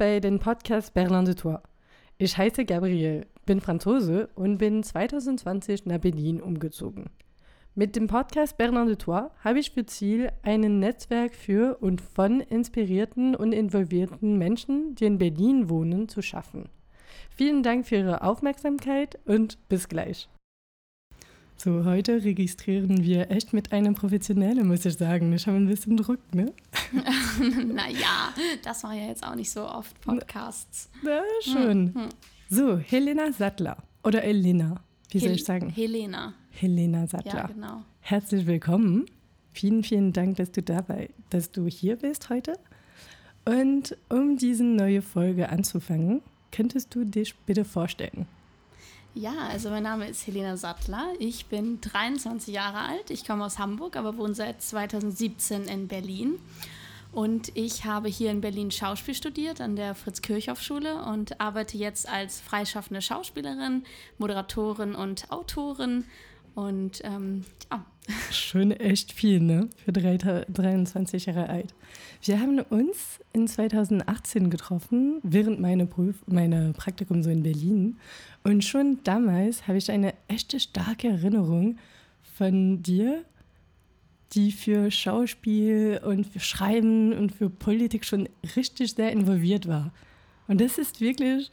bei den Podcast Berlin de Toi. Ich heiße Gabriel, bin Franzose und bin 2020 nach Berlin umgezogen. Mit dem Podcast Berlin de Toi habe ich für Ziel, ein Netzwerk für und von inspirierten und involvierten Menschen, die in Berlin wohnen, zu schaffen. Vielen Dank für Ihre Aufmerksamkeit und bis gleich. So, heute registrieren wir echt mit einem Professionellen, muss ich sagen. Ich habe ein bisschen Druck, ne? naja, das war ja jetzt auch nicht so oft Podcasts. Ja, schön. Hm, hm. So, Helena Sattler. Oder Elena, wie Hel soll ich sagen? Helena. Helena Sattler. Ja, genau. Herzlich willkommen. Vielen, vielen Dank, dass du dabei, dass du hier bist heute. Und um diese neue Folge anzufangen, könntest du dich bitte vorstellen? Ja, also mein Name ist Helena Sattler. Ich bin 23 Jahre alt. Ich komme aus Hamburg, aber wohne seit 2017 in Berlin. Und ich habe hier in Berlin Schauspiel studiert an der Fritz-Kirchhoff-Schule und arbeite jetzt als freischaffende Schauspielerin, Moderatorin und Autorin. Und ähm, ja. Schon echt viel, ne? Für 23 Jahre alt. Wir haben uns in 2018 getroffen, während meiner Prüf meine Praktikum so in Berlin. Und schon damals habe ich eine echte starke Erinnerung von dir, die für Schauspiel und für Schreiben und für Politik schon richtig sehr involviert war. Und das ist wirklich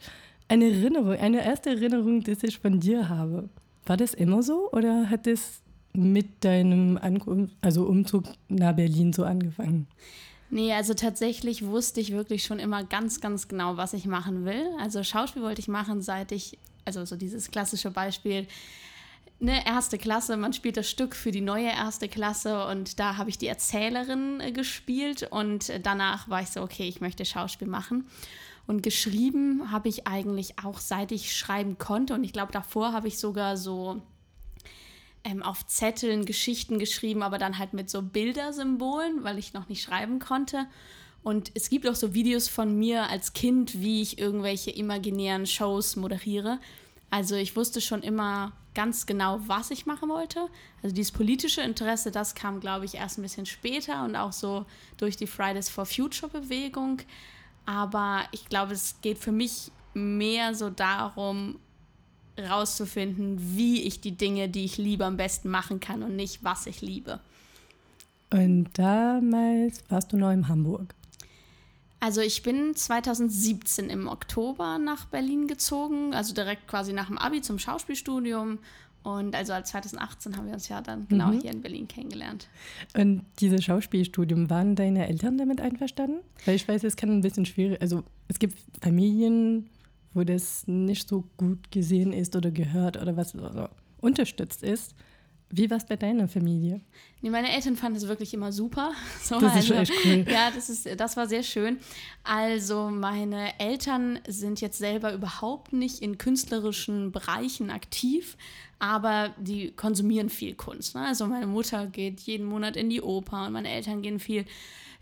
eine Erinnerung, eine erste Erinnerung, die ich von dir habe. War das immer so oder hat es mit deinem Ankunft, also Umzug nach Berlin so angefangen? Nee, also tatsächlich wusste ich wirklich schon immer ganz, ganz genau, was ich machen will. Also Schauspiel wollte ich machen, seit ich, also so dieses klassische Beispiel, eine erste Klasse, man spielt das Stück für die neue erste Klasse und da habe ich die Erzählerin äh, gespielt und danach war ich so, okay, ich möchte Schauspiel machen. Und geschrieben habe ich eigentlich auch seit ich schreiben konnte und ich glaube, davor habe ich sogar so ähm, auf Zetteln Geschichten geschrieben, aber dann halt mit so Bildersymbolen, weil ich noch nicht schreiben konnte. Und es gibt auch so Videos von mir als Kind, wie ich irgendwelche imaginären Shows moderiere. Also ich wusste schon immer ganz genau, was ich machen wollte. Also dieses politische Interesse, das kam, glaube ich, erst ein bisschen später und auch so durch die Fridays for Future Bewegung. Aber ich glaube, es geht für mich mehr so darum, rauszufinden, wie ich die Dinge, die ich liebe, am besten machen kann und nicht, was ich liebe. Und damals warst du noch in Hamburg. Also ich bin 2017 im Oktober nach Berlin gezogen, also direkt quasi nach dem Abi zum Schauspielstudium. Und also als 2018 haben wir uns ja dann genau mhm. hier in Berlin kennengelernt. Und dieses Schauspielstudium, waren deine Eltern damit einverstanden? Weil ich weiß, es kann ein bisschen schwierig, also es gibt Familien, wo das nicht so gut gesehen ist oder gehört oder was oder unterstützt ist. Wie war es bei deiner Familie? Nee, meine Eltern fanden es wirklich immer super. So, das ist also, echt cool. Ja, das, ist, das war sehr schön. Also meine Eltern sind jetzt selber überhaupt nicht in künstlerischen Bereichen aktiv, aber die konsumieren viel Kunst. Ne? Also meine Mutter geht jeden Monat in die Oper und meine Eltern gehen viel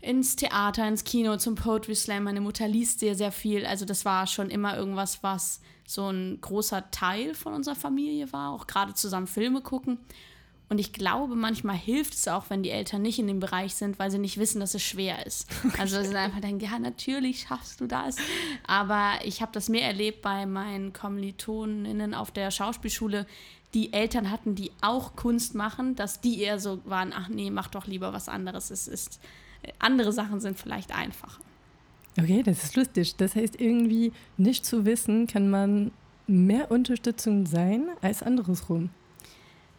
ins Theater, ins Kino, zum Poetry Slam. Meine Mutter liest sehr, sehr viel. Also das war schon immer irgendwas, was so ein großer Teil von unserer Familie war, auch gerade zusammen Filme gucken. Und ich glaube, manchmal hilft es auch, wenn die Eltern nicht in dem Bereich sind, weil sie nicht wissen, dass es schwer ist. Also sie einfach denken, ja, natürlich schaffst du das. Aber ich habe das mehr erlebt bei meinen Kommilitoninnen auf der Schauspielschule, die Eltern hatten, die auch Kunst machen, dass die eher so waren, ach nee, mach doch lieber was anderes. Es ist, andere Sachen sind vielleicht einfacher. Okay, das ist lustig. Das heißt, irgendwie nicht zu wissen, kann man mehr Unterstützung sein als andersrum.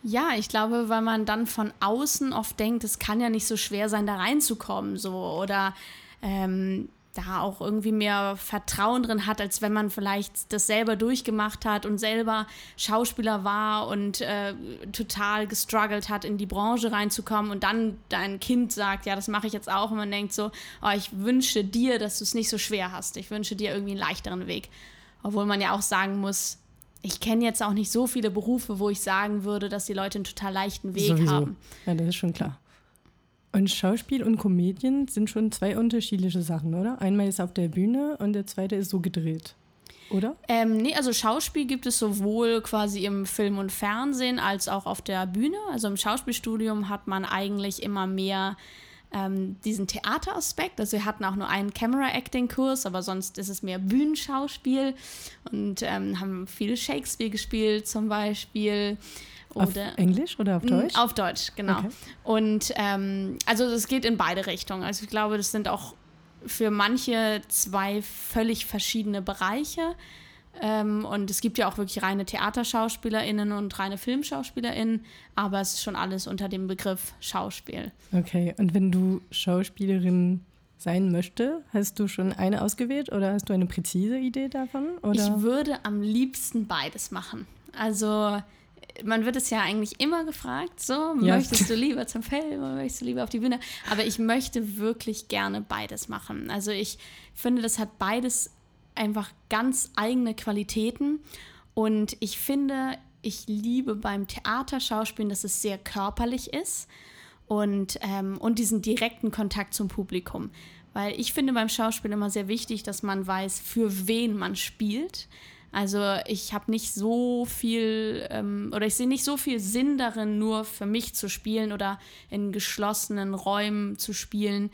Ja, ich glaube, weil man dann von außen oft denkt, es kann ja nicht so schwer sein, da reinzukommen, so oder ähm, da auch irgendwie mehr Vertrauen drin hat, als wenn man vielleicht das selber durchgemacht hat und selber Schauspieler war und äh, total gestruggelt hat, in die Branche reinzukommen und dann dein Kind sagt, ja, das mache ich jetzt auch und man denkt so, oh, ich wünsche dir, dass du es nicht so schwer hast. Ich wünsche dir irgendwie einen leichteren Weg. Obwohl man ja auch sagen muss, ich kenne jetzt auch nicht so viele Berufe, wo ich sagen würde, dass die Leute einen total leichten Weg Sowieso. haben. Ja, das ist schon klar. Und Schauspiel und Komödien sind schon zwei unterschiedliche Sachen, oder? Einmal ist auf der Bühne und der zweite ist so gedreht, oder? Ähm, nee, also Schauspiel gibt es sowohl quasi im Film und Fernsehen als auch auf der Bühne. Also im Schauspielstudium hat man eigentlich immer mehr ähm, diesen Theateraspekt. Also wir hatten auch nur einen Camera-Acting-Kurs, aber sonst ist es mehr Bühnenschauspiel und ähm, haben viel Shakespeare gespielt zum Beispiel. Oder auf Englisch oder auf Deutsch? Auf Deutsch, genau. Okay. Und ähm, also es geht in beide Richtungen. Also ich glaube, das sind auch für manche zwei völlig verschiedene Bereiche. Ähm, und es gibt ja auch wirklich reine TheaterschauspielerInnen und reine FilmschauspielerInnen, aber es ist schon alles unter dem Begriff Schauspiel. Okay, und wenn du Schauspielerin sein möchte, hast du schon eine ausgewählt oder hast du eine präzise Idee davon? Oder? Ich würde am liebsten beides machen. Also man wird es ja eigentlich immer gefragt, so, ja. möchtest du lieber zum Film oder möchtest du lieber auf die Bühne? Aber ich möchte wirklich gerne beides machen. Also ich finde, das hat beides einfach ganz eigene Qualitäten. Und ich finde, ich liebe beim Theaterschauspielen, dass es sehr körperlich ist und, ähm, und diesen direkten Kontakt zum Publikum. Weil ich finde beim Schauspiel immer sehr wichtig, dass man weiß, für wen man spielt. Also ich habe nicht so viel ähm, oder ich sehe nicht so viel Sinn darin, nur für mich zu spielen oder in geschlossenen Räumen zu spielen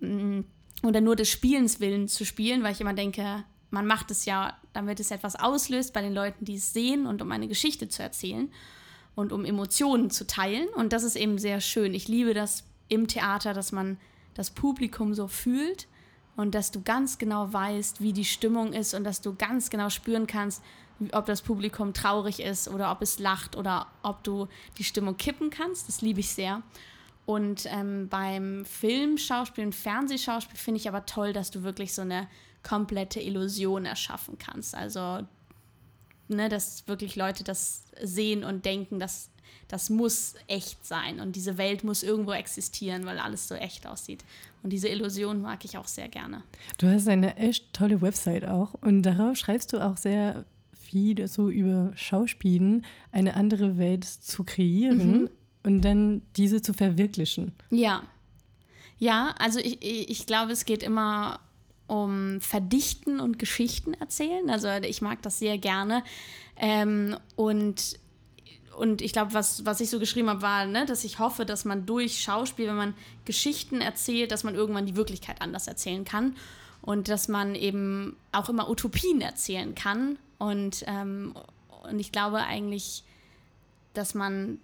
mm, oder nur des Spielens willen zu spielen, weil ich immer denke, man macht es ja, damit es etwas auslöst bei den Leuten, die es sehen und um eine Geschichte zu erzählen und um Emotionen zu teilen. Und das ist eben sehr schön. Ich liebe das im Theater, dass man das Publikum so fühlt und dass du ganz genau weißt, wie die Stimmung ist und dass du ganz genau spüren kannst, ob das Publikum traurig ist oder ob es lacht oder ob du die Stimmung kippen kannst. Das liebe ich sehr. Und ähm, beim Filmschauspiel und Fernsehschauspiel finde ich aber toll, dass du wirklich so eine komplette Illusion erschaffen kannst. Also, ne, dass wirklich Leute das sehen und denken, dass das muss echt sein und diese Welt muss irgendwo existieren, weil alles so echt aussieht. Und diese Illusion mag ich auch sehr gerne. Du hast eine echt tolle Website auch und darauf schreibst du auch sehr viel so über Schauspielen, eine andere Welt zu kreieren mhm. und dann diese zu verwirklichen. Ja. Ja, also ich, ich glaube, es geht immer um Verdichten und Geschichten erzählen. Also ich mag das sehr gerne. Ähm, und, und ich glaube, was, was ich so geschrieben habe, war, ne, dass ich hoffe, dass man durch Schauspiel, wenn man Geschichten erzählt, dass man irgendwann die Wirklichkeit anders erzählen kann. Und dass man eben auch immer Utopien erzählen kann. Und, ähm, und ich glaube eigentlich, dass man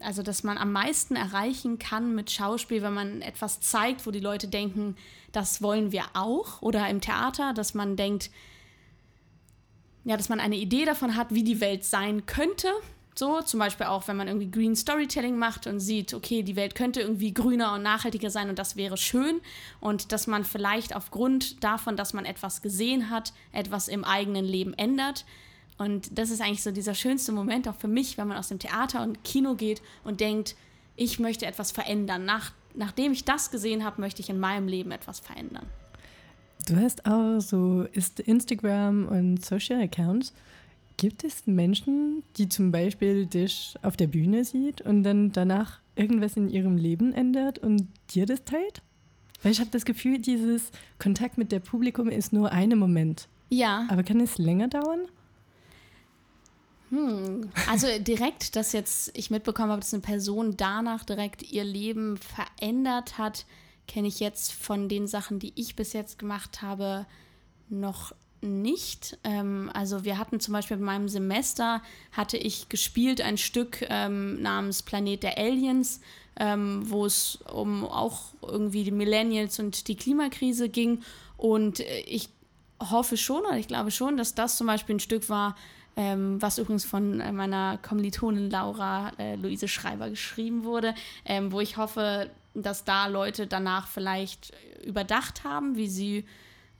also dass man am meisten erreichen kann mit Schauspiel, wenn man etwas zeigt, wo die Leute denken, das wollen wir auch. Oder im Theater, dass man denkt, ja, dass man eine Idee davon hat, wie die Welt sein könnte. So, zum Beispiel auch, wenn man irgendwie Green Storytelling macht und sieht, okay, die Welt könnte irgendwie grüner und nachhaltiger sein und das wäre schön. Und dass man vielleicht aufgrund davon, dass man etwas gesehen hat, etwas im eigenen Leben ändert. Und das ist eigentlich so dieser schönste Moment auch für mich, wenn man aus dem Theater und Kino geht und denkt, ich möchte etwas verändern. Nach, nachdem ich das gesehen habe, möchte ich in meinem Leben etwas verändern. Du hast auch so Instagram und Social Accounts. Gibt es Menschen, die zum Beispiel dich auf der Bühne sieht und dann danach irgendwas in ihrem Leben ändert und dir das teilt? Weil ich habe das Gefühl, dieses Kontakt mit dem Publikum ist nur ein Moment. Ja. Aber kann es länger dauern? Hm. Also direkt, dass jetzt ich mitbekommen habe, dass eine Person danach direkt ihr Leben verändert hat, kenne ich jetzt von den Sachen, die ich bis jetzt gemacht habe, noch nicht. Ähm, also wir hatten zum Beispiel in meinem Semester, hatte ich gespielt ein Stück ähm, namens Planet der Aliens, ähm, wo es um auch irgendwie die Millennials und die Klimakrise ging. Und äh, ich hoffe schon, oder ich glaube schon, dass das zum Beispiel ein Stück war, ähm, was übrigens von äh, meiner Kommilitonin Laura äh, Luise Schreiber geschrieben wurde, ähm, wo ich hoffe, dass da Leute danach vielleicht überdacht haben, wie sie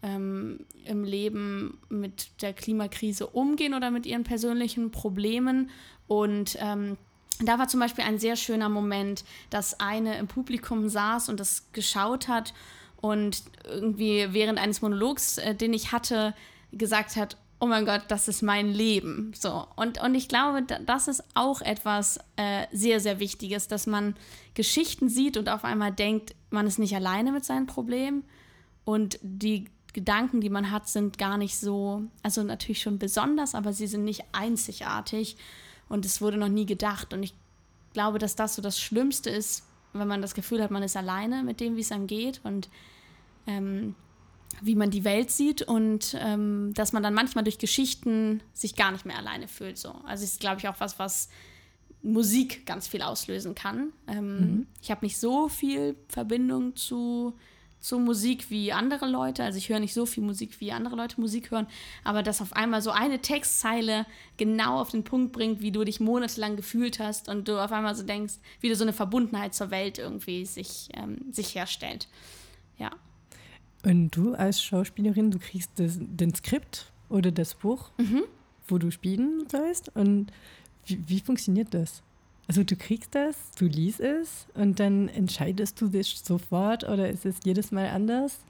ähm, im Leben mit der Klimakrise umgehen oder mit ihren persönlichen Problemen. Und ähm, da war zum Beispiel ein sehr schöner Moment, dass eine im Publikum saß und das geschaut hat und irgendwie während eines Monologs, äh, den ich hatte, gesagt hat, oh mein Gott, das ist mein Leben. So. Und, und ich glaube, das ist auch etwas äh, sehr, sehr Wichtiges, dass man Geschichten sieht und auf einmal denkt, man ist nicht alleine mit seinen Problemen. Und die Gedanken, die man hat, sind gar nicht so, also natürlich schon besonders, aber sie sind nicht einzigartig. Und es wurde noch nie gedacht. Und ich glaube, dass das so das Schlimmste ist, wenn man das Gefühl hat, man ist alleine mit dem, wie es einem geht und ähm, wie man die Welt sieht und ähm, dass man dann manchmal durch Geschichten sich gar nicht mehr alleine fühlt. So. Also ist, glaube ich, auch was, was Musik ganz viel auslösen kann. Ähm, mhm. Ich habe nicht so viel Verbindung zu, zu Musik wie andere Leute. Also ich höre nicht so viel Musik, wie andere Leute Musik hören. Aber dass auf einmal so eine Textzeile genau auf den Punkt bringt, wie du dich monatelang gefühlt hast und du auf einmal so denkst, wie du so eine Verbundenheit zur Welt irgendwie sich, ähm, sich herstellt. Ja. Und du als Schauspielerin, du kriegst das, den Skript oder das Buch, mhm. wo du spielen sollst. Und wie, wie funktioniert das? Also du kriegst das, du liest es und dann entscheidest du dich sofort oder ist es jedes Mal anders?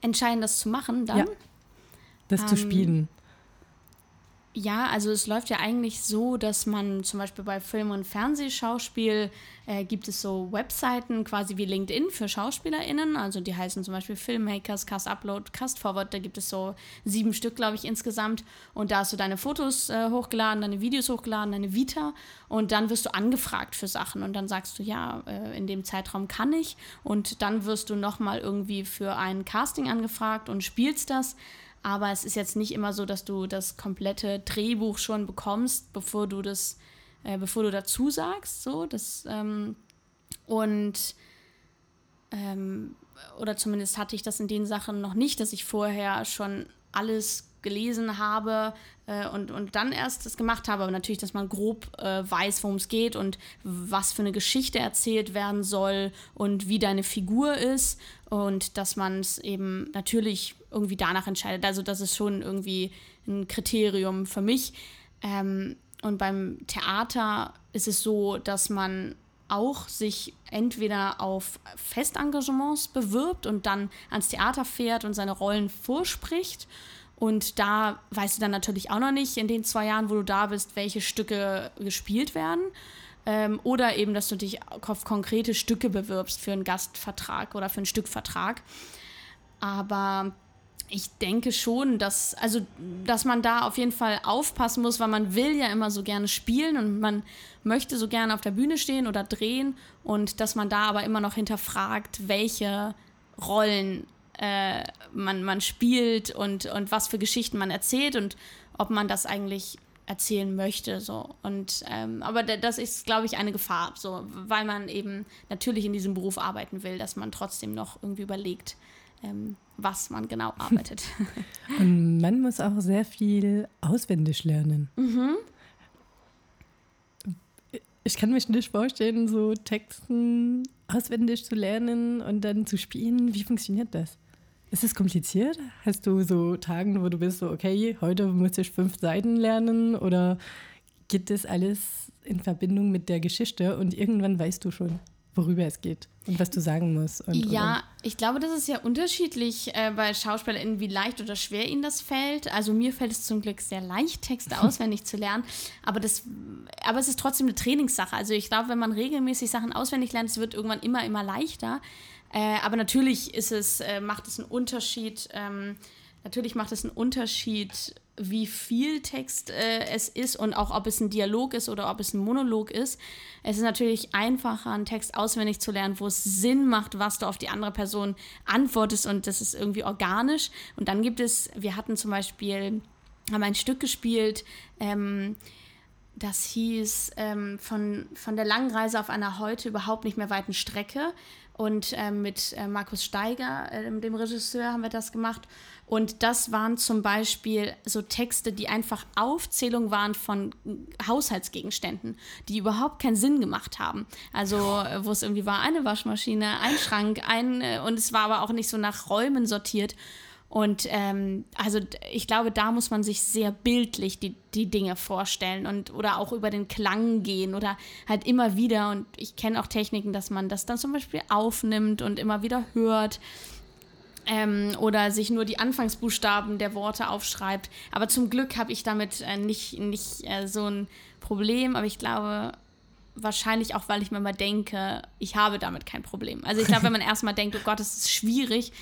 Entscheiden, das zu machen dann? Ja, das ähm, zu spielen. Ja, also es läuft ja eigentlich so, dass man zum Beispiel bei Film- und Fernsehschauspiel äh, gibt es so Webseiten quasi wie LinkedIn für SchauspielerInnen. Also die heißen zum Beispiel Filmmakers, Cast Upload, Cast Forward. Da gibt es so sieben Stück, glaube ich, insgesamt. Und da hast du deine Fotos äh, hochgeladen, deine Videos hochgeladen, deine Vita. Und dann wirst du angefragt für Sachen. Und dann sagst du, ja, äh, in dem Zeitraum kann ich. Und dann wirst du nochmal irgendwie für ein Casting angefragt und spielst das. Aber es ist jetzt nicht immer so, dass du das komplette Drehbuch schon bekommst, bevor du das, äh, bevor du dazu sagst. So, das, ähm, und ähm, oder zumindest hatte ich das in den Sachen noch nicht, dass ich vorher schon alles gelesen habe äh, und, und dann erst das gemacht habe. Aber natürlich, dass man grob äh, weiß, worum es geht und was für eine Geschichte erzählt werden soll und wie deine Figur ist und dass man es eben natürlich irgendwie danach entscheidet. Also das ist schon irgendwie ein Kriterium für mich. Ähm, und beim Theater ist es so, dass man auch sich entweder auf Festengagements bewirbt und dann ans Theater fährt und seine Rollen vorspricht. Und da weißt du dann natürlich auch noch nicht in den zwei Jahren, wo du da bist, welche Stücke gespielt werden. Ähm, oder eben, dass du dich auf konkrete Stücke bewirbst für einen Gastvertrag oder für einen Stückvertrag. Aber ich denke schon, dass, also, dass man da auf jeden Fall aufpassen muss, weil man will ja immer so gerne spielen und man möchte so gerne auf der Bühne stehen oder drehen und dass man da aber immer noch hinterfragt, welche Rollen äh, man, man spielt und, und was für Geschichten man erzählt und ob man das eigentlich erzählen möchte. So. Und, ähm, aber das ist, glaube ich, eine Gefahr, so, weil man eben natürlich in diesem Beruf arbeiten will, dass man trotzdem noch irgendwie überlegt, ähm, was man genau arbeitet. Und man muss auch sehr viel auswendig lernen. Mhm. Ich kann mich nicht vorstellen, so Texten auswendig zu lernen und dann zu spielen. Wie funktioniert das? Ist es kompliziert? Hast du so Tagen, wo du bist so, okay, heute muss ich fünf Seiten lernen oder geht das alles in Verbindung mit der Geschichte und irgendwann weißt du schon? worüber es geht und was du sagen musst. Und, ja, und ich glaube, das ist ja unterschiedlich äh, bei SchauspielerInnen, wie leicht oder schwer ihnen das fällt. Also mir fällt es zum Glück sehr leicht, Texte auswendig zu lernen. Aber, das, aber es ist trotzdem eine Trainingssache. Also ich glaube, wenn man regelmäßig Sachen auswendig lernt, es wird irgendwann immer, immer leichter. Äh, aber natürlich ist es, äh, macht es einen Unterschied. Ähm, natürlich macht es einen Unterschied, wie viel Text äh, es ist und auch ob es ein Dialog ist oder ob es ein Monolog ist. Es ist natürlich einfacher, einen Text auswendig zu lernen, wo es Sinn macht, was du auf die andere Person antwortest und das ist irgendwie organisch. Und dann gibt es, wir hatten zum Beispiel, haben ein Stück gespielt, ähm, das hieß ähm, von, von der langen Reise auf einer heute überhaupt nicht mehr weiten Strecke. Und äh, mit äh, Markus Steiger, äh, dem Regisseur, haben wir das gemacht. Und das waren zum Beispiel so Texte, die einfach Aufzählung waren von Haushaltsgegenständen, die überhaupt keinen Sinn gemacht haben. Also, äh, wo es irgendwie war, eine Waschmaschine, ein Schrank, ein, äh, und es war aber auch nicht so nach Räumen sortiert. Und ähm, also ich glaube, da muss man sich sehr bildlich die, die Dinge vorstellen und oder auch über den Klang gehen oder halt immer wieder. Und ich kenne auch Techniken, dass man das dann zum Beispiel aufnimmt und immer wieder hört. Ähm, oder sich nur die Anfangsbuchstaben der Worte aufschreibt. Aber zum Glück habe ich damit äh, nicht, nicht äh, so ein Problem. Aber ich glaube, wahrscheinlich auch, weil ich mir mal denke, ich habe damit kein Problem. Also ich glaube, wenn man erstmal denkt, oh Gott, es ist schwierig,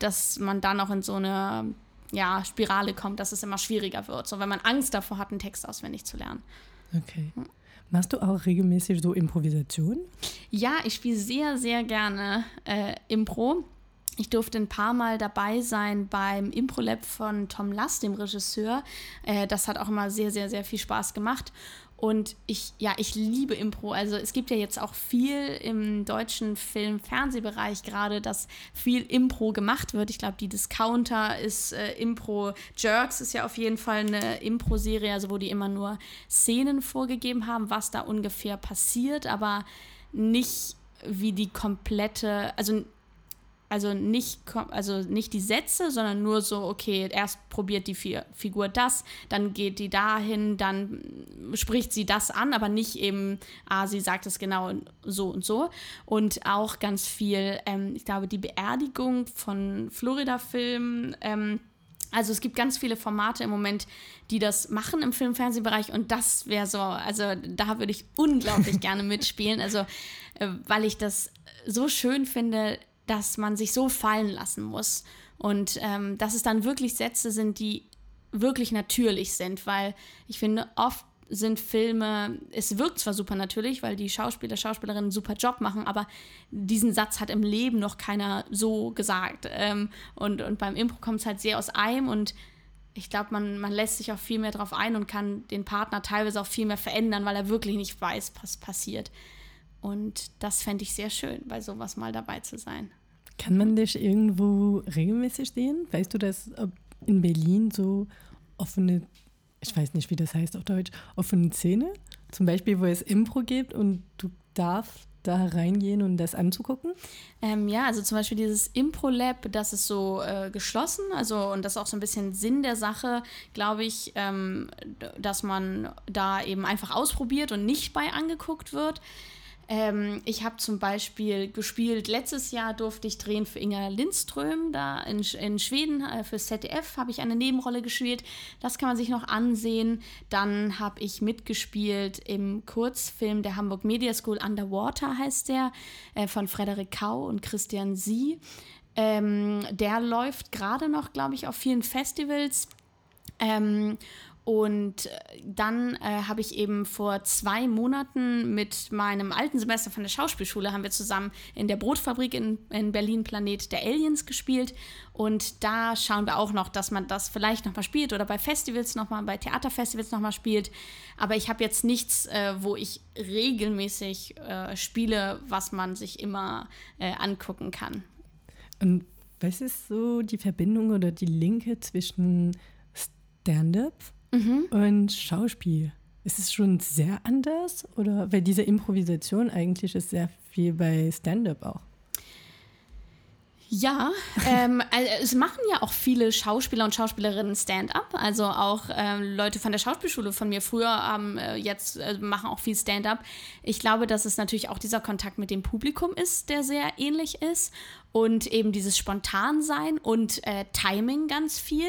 dass man dann auch in so eine ja, Spirale kommt, dass es immer schwieriger wird. So wenn man Angst davor hat, einen Text auswendig zu lernen. Okay. Machst du auch regelmäßig so Improvisation? Ja, ich spiele sehr, sehr gerne äh, Impro. Ich durfte ein paar Mal dabei sein beim Impro-Lab von Tom Lass, dem Regisseur. Äh, das hat auch immer sehr, sehr, sehr viel Spaß gemacht. Und ich, ja, ich liebe Impro. Also es gibt ja jetzt auch viel im deutschen Film-Fernsehbereich gerade, dass viel Impro gemacht wird. Ich glaube, die Discounter ist äh, Impro. Jerks ist ja auf jeden Fall eine Impro-Serie, also wo die immer nur Szenen vorgegeben haben, was da ungefähr passiert, aber nicht wie die komplette, also also nicht, also nicht die Sätze, sondern nur so, okay, erst probiert die Figur das, dann geht die dahin, dann spricht sie das an, aber nicht eben, ah, sie sagt es genau so und so. Und auch ganz viel, ähm, ich glaube, die Beerdigung von Florida-Filmen, ähm, also es gibt ganz viele Formate im Moment, die das machen im Film-Fernsehbereich und das wäre so, also da würde ich unglaublich gerne mitspielen, also äh, weil ich das so schön finde, dass man sich so fallen lassen muss. Und ähm, dass es dann wirklich Sätze sind, die wirklich natürlich sind, weil ich finde, oft sind Filme, es wirkt zwar super natürlich, weil die Schauspieler, Schauspielerinnen einen super Job machen, aber diesen Satz hat im Leben noch keiner so gesagt. Ähm, und, und beim Impro kommt es halt sehr aus einem und ich glaube, man, man lässt sich auch viel mehr darauf ein und kann den Partner teilweise auch viel mehr verändern, weil er wirklich nicht weiß, was passiert. Und das fände ich sehr schön, bei sowas mal dabei zu sein. Kann man dich irgendwo regelmäßig sehen? Weißt du, dass in Berlin so offene, ich weiß nicht, wie das heißt auf Deutsch, offene Szene, zum Beispiel, wo es Impro gibt und du darfst da reingehen und das anzugucken? Ähm, ja, also zum Beispiel dieses Impro-Lab, das ist so äh, geschlossen, also und das ist auch so ein bisschen Sinn der Sache, glaube ich, ähm, dass man da eben einfach ausprobiert und nicht bei angeguckt wird. Ähm, ich habe zum Beispiel gespielt, letztes Jahr durfte ich drehen für Inga Lindström, da in, in Schweden, äh, für ZDF habe ich eine Nebenrolle gespielt. Das kann man sich noch ansehen. Dann habe ich mitgespielt im Kurzfilm der Hamburg Media School Underwater heißt der, äh, von Frederik Kau und Christian Sie. Ähm, der läuft gerade noch, glaube ich, auf vielen Festivals. Ähm, und äh, dann äh, habe ich eben vor zwei Monaten mit meinem alten Semester von der Schauspielschule, haben wir zusammen in der Brotfabrik in, in Berlin Planet der Aliens gespielt. Und da schauen wir auch noch, dass man das vielleicht nochmal spielt oder bei Festivals nochmal, bei Theaterfestivals nochmal spielt. Aber ich habe jetzt nichts, äh, wo ich regelmäßig äh, spiele, was man sich immer äh, angucken kann. Und was ist so die Verbindung oder die Linke zwischen Stand-up mhm. und Schauspiel. Ist es schon sehr anders? Oder weil diese Improvisation eigentlich ist sehr viel bei Stand-up auch. Ja, ähm, also es machen ja auch viele Schauspieler und Schauspielerinnen Stand-up. Also auch ähm, Leute von der Schauspielschule von mir früher ähm, jetzt äh, machen auch viel Stand-up. Ich glaube, dass es natürlich auch dieser Kontakt mit dem Publikum ist, der sehr ähnlich ist. Und eben dieses Spontansein und äh, Timing ganz viel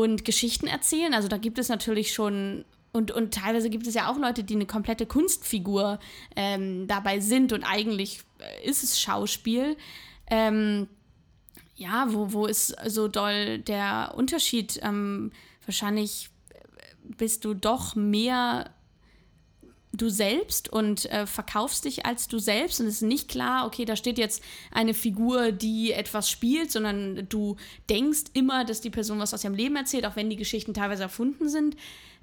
und Geschichten erzählen. Also da gibt es natürlich schon und, und teilweise gibt es ja auch Leute, die eine komplette Kunstfigur ähm, dabei sind und eigentlich äh, ist es Schauspiel. Ähm, ja, wo, wo ist so doll der Unterschied? Ähm, wahrscheinlich bist du doch mehr du selbst und äh, verkaufst dich als du selbst und es ist nicht klar, okay, da steht jetzt eine Figur, die etwas spielt, sondern du denkst immer, dass die Person was aus ihrem Leben erzählt, auch wenn die Geschichten teilweise erfunden sind.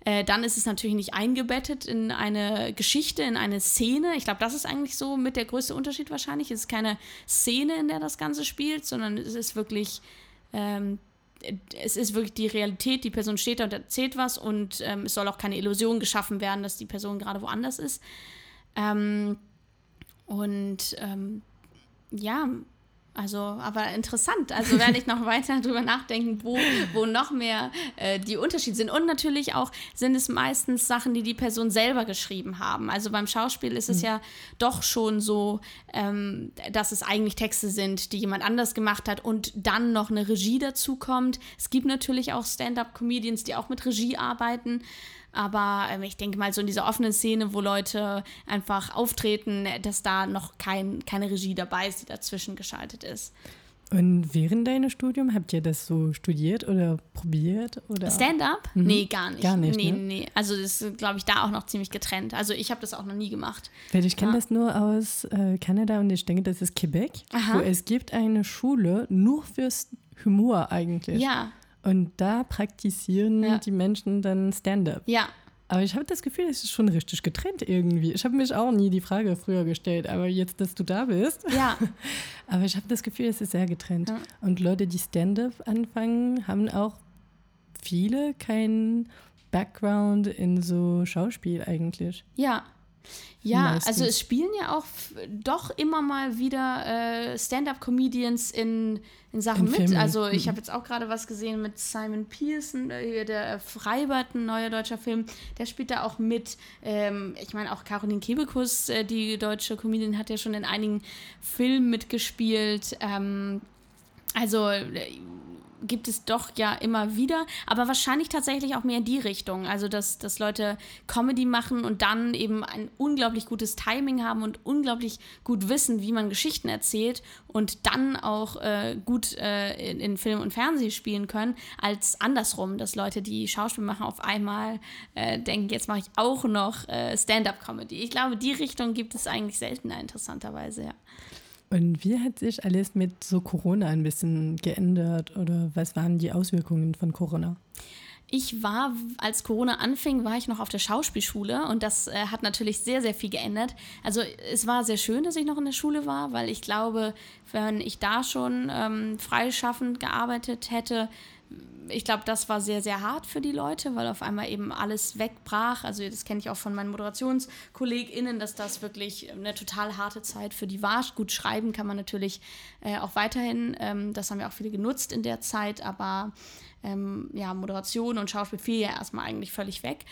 Äh, dann ist es natürlich nicht eingebettet in eine Geschichte, in eine Szene. Ich glaube, das ist eigentlich so mit der größte Unterschied wahrscheinlich. Es ist keine Szene, in der das Ganze spielt, sondern es ist wirklich ähm, es ist wirklich die Realität, die Person steht da und erzählt was und ähm, es soll auch keine Illusion geschaffen werden, dass die Person gerade woanders ist. Ähm, und ähm, ja, also, aber interessant. Also werde ich noch weiter drüber nachdenken, wo, wo noch mehr äh, die Unterschiede sind. Und natürlich auch sind es meistens Sachen, die die Person selber geschrieben haben. Also beim Schauspiel ist es mhm. ja doch schon so, ähm, dass es eigentlich Texte sind, die jemand anders gemacht hat und dann noch eine Regie dazu kommt. Es gibt natürlich auch Stand-up-Comedians, die auch mit Regie arbeiten. Aber äh, ich denke mal, so in dieser offenen Szene, wo Leute einfach auftreten, dass da noch kein, keine Regie dabei ist, die dazwischen geschaltet ist. Und während deines Studiums habt ihr das so studiert oder probiert? Oder? Stand-up? Mhm. Nee, gar nicht. Gar nicht. Nee, ne? nee. Also das ist, glaube ich, da auch noch ziemlich getrennt. Also ich habe das auch noch nie gemacht. Weil ich kenne Ja. das nur aus äh, Kanada und ich denke, das ist Quebec, Aha. wo es gibt eine Schule nur fürs Humor eigentlich. Ja, Und da praktizieren Ja. die Menschen dann Stand-up. ja. Aber ich habe das Gefühl, es ist schon richtig getrennt irgendwie. Ich habe mich auch nie die Frage früher gestellt, aber jetzt, dass du da bist, Ja, aber ich habe das Gefühl, es ist sehr getrennt. Ja. Und Leute, die Stand-up anfangen, haben auch viele keinen Background in so Schauspiel eigentlich. ja. Ja, Meistens. also es spielen ja auch doch immer mal wieder äh, Stand-up-Comedians in, in Sachen In mit. Filmen. Also ich Mhm. habe jetzt auch gerade was gesehen mit Simon Pearson, äh, der Freibert, ein neuer deutscher Film, der spielt da auch mit. Ähm, ich meine auch Caroline Kebekus, äh, die deutsche Comedian, hat ja schon in einigen Filmen mitgespielt. Ähm, also äh, gibt es doch ja immer wieder, aber wahrscheinlich tatsächlich auch mehr in die Richtung. Also, dass, dass Leute Comedy machen und dann eben ein unglaublich gutes Timing haben und unglaublich gut wissen, wie man Geschichten erzählt und dann auch äh, gut äh, in, in Film und Fernsehen spielen können, als andersrum, dass Leute, die Schauspiel machen, auf einmal äh, denken, jetzt mache ich auch noch äh, Stand-up-Comedy. Ich glaube, die Richtung gibt es eigentlich seltener, interessanterweise, ja. Und wie hat sich alles mit so Corona ein bisschen geändert oder was waren die Auswirkungen von Corona? Ich war, als Corona anfing, war ich noch auf der Schauspielschule und das äh, hat natürlich sehr, sehr viel geändert. Also es war sehr schön, dass ich noch in der Schule war, weil ich glaube, wenn ich da schon ähm, freischaffend gearbeitet hätte, ich glaube, das war sehr, sehr hart für die Leute, weil auf einmal eben alles wegbrach. Also das kenne ich auch von meinen ModerationskollegInnen, dass das wirklich eine total harte Zeit für die war. Gut schreiben kann man natürlich äh, auch weiterhin. Ähm, das haben ja auch viele genutzt in der Zeit, aber ähm, ja, Moderation und Schauspiel fiel ja erstmal eigentlich völlig weg.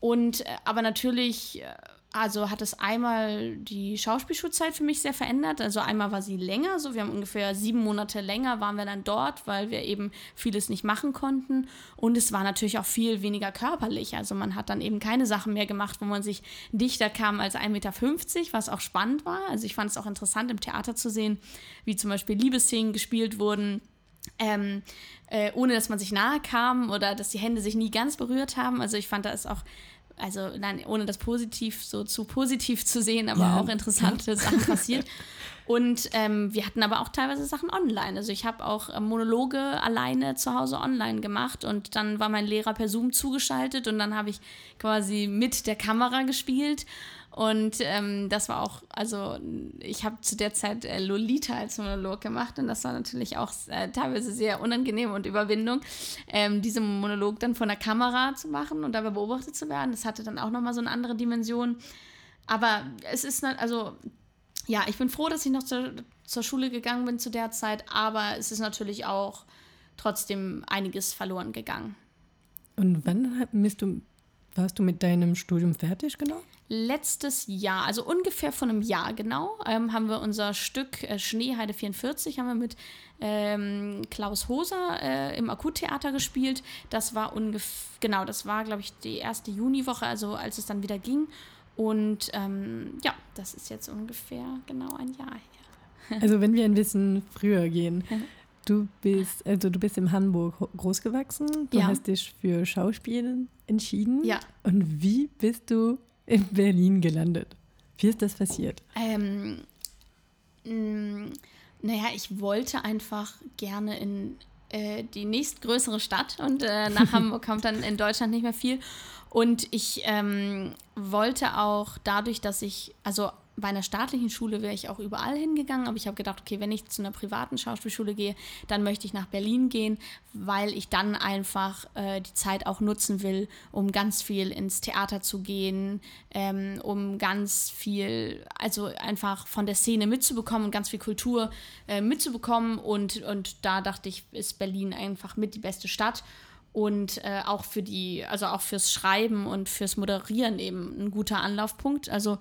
Und äh, aber natürlich, äh, also hat es einmal die Schauspielschulzeit für mich sehr verändert. Also einmal war sie länger, so wir haben ungefähr sieben Monate länger waren wir dann dort, weil wir eben vieles nicht machen konnten. Und es war natürlich auch viel weniger körperlich. Also man hat dann eben keine Sachen mehr gemacht, wo man sich dichter kam als 1,50 Meter, was auch spannend war. Also ich fand es auch interessant im Theater zu sehen, wie zum Beispiel Liebesszenen gespielt wurden. Ähm, äh, ohne dass man sich nahe kam oder dass die Hände sich nie ganz berührt haben. Also ich fand da ist auch, also nein, ohne das positiv so zu positiv zu sehen, aber Ja, auch interessante Sachen passiert. Und ähm, wir hatten aber auch teilweise Sachen online. Also ich habe auch äh, Monologe alleine zu Hause online gemacht und dann war mein Lehrer per Zoom zugeschaltet und dann habe ich quasi mit der Kamera gespielt. Und ähm, das war auch, also ich habe zu der Zeit äh, Lolita als Monolog gemacht und das war natürlich auch äh, teilweise sehr unangenehm und Überwindung, ähm, diesen Monolog dann von der Kamera zu machen und dabei beobachtet zu werden. Das hatte dann auch nochmal so eine andere Dimension. Aber es ist, also ja, ich bin froh, dass ich noch zur, zur Schule gegangen bin zu der Zeit, aber es ist natürlich auch trotzdem einiges verloren gegangen. Und wann bist du, warst du mit deinem Studium fertig genau? Letztes Jahr, also ungefähr vor einem Jahr genau, ähm, haben wir unser Stück äh, Schneeheide 44 haben wir mit ähm, Klaus Hoser äh, im Akuttheater gespielt. Das war ungefähr, genau, das war, glaube ich, die erste Juniwoche, also als es dann wieder ging. Und ähm, ja, das ist jetzt ungefähr genau ein Jahr her. Also wenn wir ein bisschen früher gehen. Du bist, also du bist in Hamburg groß gewachsen, du Ja. hast dich für Schauspiel entschieden. Ja. Und wie bist du in Berlin gelandet? Wie ist das passiert? Ähm, mh, naja, ich wollte einfach gerne in äh, die nächstgrößere Stadt und äh, nach Hamburg kommt dann in Deutschland nicht mehr viel. Und ich ähm, wollte auch dadurch, dass ich, also bei einer staatlichen Schule wäre ich auch überall hingegangen, aber ich habe gedacht, okay, wenn ich zu einer privaten Schauspielschule gehe, dann möchte ich nach Berlin gehen, weil ich dann einfach äh, die Zeit auch nutzen will, um ganz viel ins Theater zu gehen, ähm, um ganz viel, also einfach von der Szene mitzubekommen und ganz viel Kultur äh, mitzubekommen. Und, und da dachte ich, ist Berlin einfach mit die beste Stadt und äh, auch für die, also auch fürs Schreiben und fürs Moderieren eben ein guter Anlaufpunkt. Also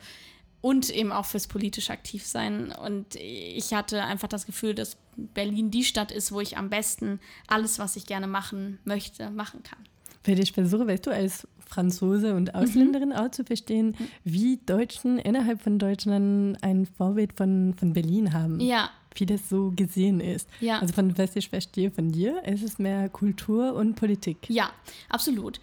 und eben auch fürs politisch aktiv sein. Und ich hatte einfach das Gefühl, dass Berlin die Stadt ist, wo ich am besten alles, was ich gerne machen möchte, machen kann. Weil ich versuche, weißt du, als Franzose Mhm. und Ausländerin auch zu verstehen, wie Deutschen innerhalb von Deutschland ein Vorbild von, von Berlin haben. Ja, wie das so gesehen ist. Ja. Also von was ich verstehe von dir, ist es mehr Kultur und Politik. Ja, absolut.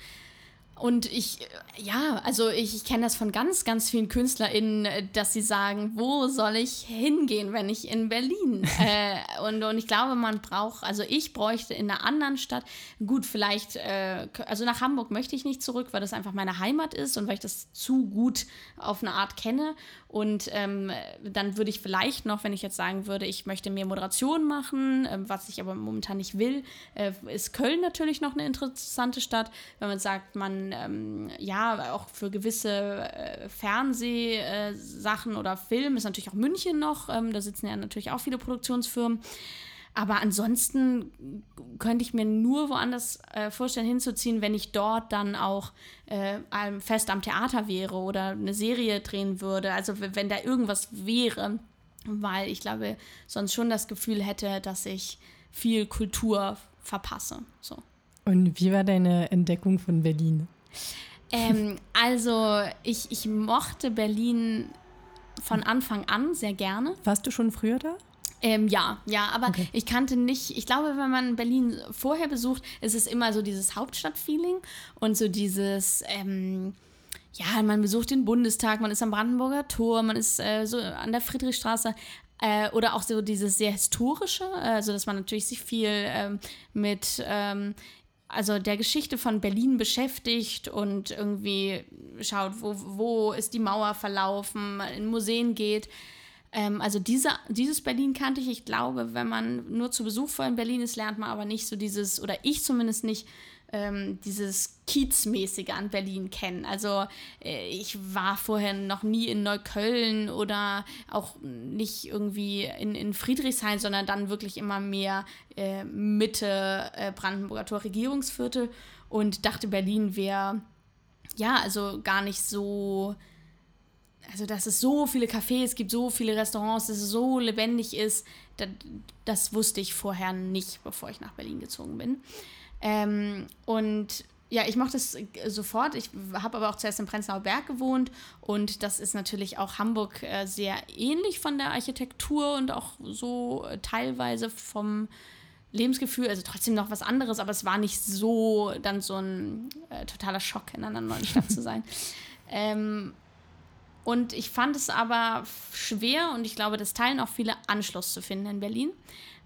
Und ich, ja, also ich, ich kenne das von ganz, ganz vielen KünstlerInnen, dass sie sagen, wo soll ich hingehen, wenn ich in Berlin? äh, und, und ich glaube, man braucht, also ich bräuchte in einer anderen Stadt, gut, vielleicht, äh, also nach Hamburg möchte ich nicht zurück, weil das einfach meine Heimat ist und weil ich das zu gut auf eine Art kenne. Und ähm, dann würde ich vielleicht noch, wenn ich jetzt sagen würde, ich möchte mehr Moderation machen, äh, was ich aber momentan nicht will, äh, ist Köln natürlich noch eine interessante Stadt. Wenn man sagt, man ähm, ja auch für gewisse äh, Fernsehsachen oder Film ist natürlich auch München noch. Ähm, da sitzen ja natürlich auch viele Produktionsfirmen. Aber ansonsten könnte ich mir nur woanders äh, vorstellen, hinzuziehen, wenn ich dort dann auch äh, fest am Theater wäre oder eine Serie drehen würde. Also wenn da irgendwas wäre, weil ich glaube, sonst schon das Gefühl hätte, dass ich viel Kultur verpasse. So. Und wie war deine Entdeckung von Berlin? Ähm, also ich, ich mochte Berlin von Anfang an sehr gerne. Warst du schon früher da? Ähm, ja, ja, aber okay. ich kannte nicht, ich glaube, wenn man Berlin vorher besucht, ist es immer so dieses Hauptstadtfeeling und so dieses, ähm, ja, man besucht den Bundestag, man ist am Brandenburger Tor, man ist äh, so an der Friedrichstraße. Äh, oder auch so dieses sehr historische, also dass man natürlich sich viel ähm, mit ähm, also der Geschichte von Berlin beschäftigt und irgendwie schaut, wo, wo ist die Mauer verlaufen, in Museen geht. Ähm, also diese, dieses Berlin kannte ich. Ich glaube, wenn man nur zu Besuch vor in Berlin ist, lernt man aber nicht so dieses, oder ich zumindest nicht, ähm, dieses Kiezmäßige an Berlin kennen. Also äh, ich war vorher noch nie in Neukölln oder auch nicht irgendwie in, in Friedrichshain, sondern dann wirklich immer mehr äh, Mitte äh, Brandenburger Tor Regierungsviertel und dachte, Berlin wäre ja also gar nicht so also dass es so viele Cafés gibt, so viele Restaurants, dass es so lebendig ist, das, das wusste ich vorher nicht, bevor ich nach Berlin gezogen bin. Ähm, und ja, ich mochte es sofort. Ich habe aber auch zuerst in Prenzlauer Berg gewohnt und das ist natürlich auch Hamburg äh, sehr ähnlich von der Architektur und auch so äh, teilweise vom Lebensgefühl, also trotzdem noch was anderes, aber es war nicht so dann so ein äh, totaler Schock in einer neuen Stadt zu sein. Ähm, und ich fand es aber schwer und ich glaube, das teilen auch viele Anschluss zu finden in Berlin,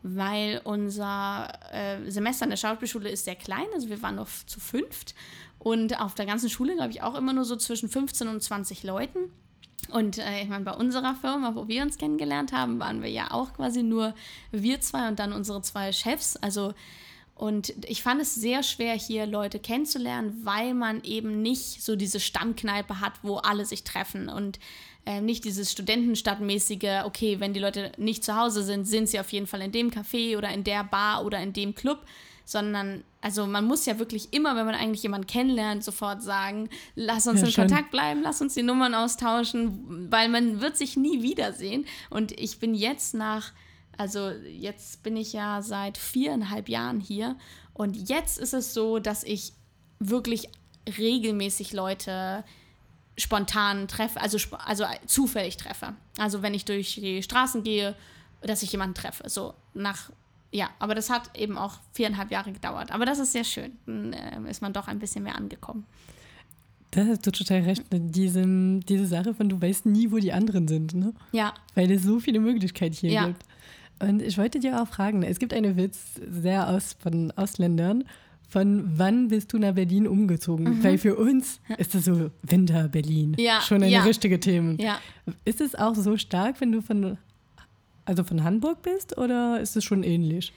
weil unser äh, Semester in der Schauspielschule ist sehr klein, also wir waren nur zu fünft und auf der ganzen Schule, glaube ich, auch immer nur so zwischen 15 und 20 Leuten. Und äh, ich meine, bei unserer Firma, wo wir uns kennengelernt haben, waren wir ja auch quasi nur wir zwei und dann unsere zwei Chefs. Also und ich fand es sehr schwer, hier Leute kennenzulernen, weil man eben nicht so diese Stammkneipe hat, wo alle sich treffen und äh, nicht dieses Studentenstadtmäßige, okay, wenn die Leute nicht zu Hause sind, sind sie auf jeden Fall in dem Café oder in der Bar oder in dem Club, sondern also man muss ja wirklich immer, wenn man eigentlich jemanden kennenlernt, sofort sagen, lass uns ja, in schön. Kontakt bleiben, lass uns die Nummern austauschen, weil man wird sich nie wiedersehen. Und ich bin jetzt nach also jetzt bin ich ja seit viereinhalb Jahren hier und jetzt ist es so, dass ich wirklich regelmäßig Leute spontan treffe, also, also zufällig treffe. Also wenn ich durch die Straßen gehe, dass ich jemanden treffe. So nach, ja, aber das hat eben auch viereinhalb Jahre gedauert. Aber das ist sehr schön. Dann äh, ist man doch ein bisschen mehr angekommen. Da hast du total recht. Diese, diese Sache von, du weißt nie, wo die anderen sind, ne? Ja. Weil es so viele Möglichkeiten hier ja. gibt. Und ich wollte dir auch fragen, es gibt einen Witz sehr aus von Ausländern. Von wann bist du nach Berlin umgezogen? Mhm. Weil für uns ist es so Winter Berlin. Ja, schon eine ja. richtige Thema. Ja. Ist es auch so stark, wenn du von also von Hamburg bist oder ist es schon ähnlich?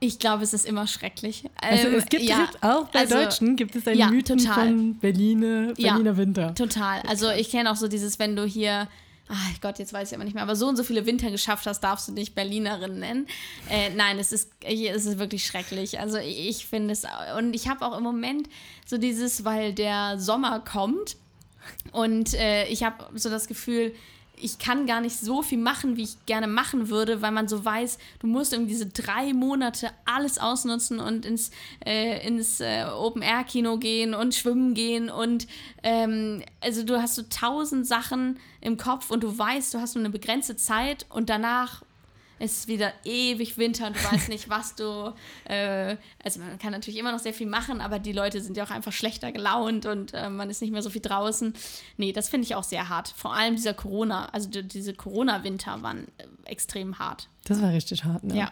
Ich glaube, es ist immer schrecklich. Also es ähm, gibt ja, auch bei also, Deutschen gibt es einen ja, Mythen total. von Berliner, Berliner ja, Winter. Total. Also ich kenne auch so dieses, wenn du hier ach Gott, jetzt weiß ich aber nicht mehr, aber so und so viele Winter geschafft hast, darfst du dich Berlinerin nennen. Äh, nein, es ist, es ist wirklich schrecklich. Also ich finde es, und ich habe auch im Moment so dieses, weil der Sommer kommt und äh, ich habe so das Gefühl, ich kann gar nicht so viel machen, wie ich gerne machen würde, weil man so weiß, du musst irgendwie diese drei Monate alles ausnutzen und ins, äh, ins äh, Open-Air-Kino gehen und schwimmen gehen und ähm, also du hast so tausend Sachen im Kopf und du weißt, du hast nur eine begrenzte Zeit und danach es ist wieder ewig Winter und du weißt nicht, was du. Äh, also man kann natürlich immer noch sehr viel machen, aber die Leute sind ja auch einfach schlechter gelaunt und äh, man ist nicht mehr so viel draußen. Nee, das finde ich auch sehr hart. Vor allem dieser Corona, also die, diese Corona-Winter waren äh, extrem hart. Das war richtig hart, ne? Ja.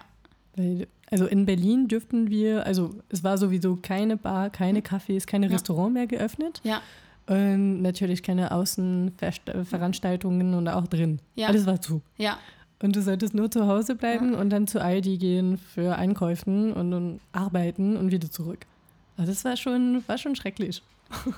Weil, also in Berlin dürften wir, also es war sowieso keine Bar, keine Cafés, keine Ja. Restaurant mehr geöffnet. Ja, Und natürlich keine Außenveranstaltungen und auch drin. Ja. Alles war zu. ja, Und du solltest nur zu Hause bleiben und dann zu Aldi gehen für Einkäufen und dann arbeiten und wieder zurück. Also das war schon, war schon schrecklich.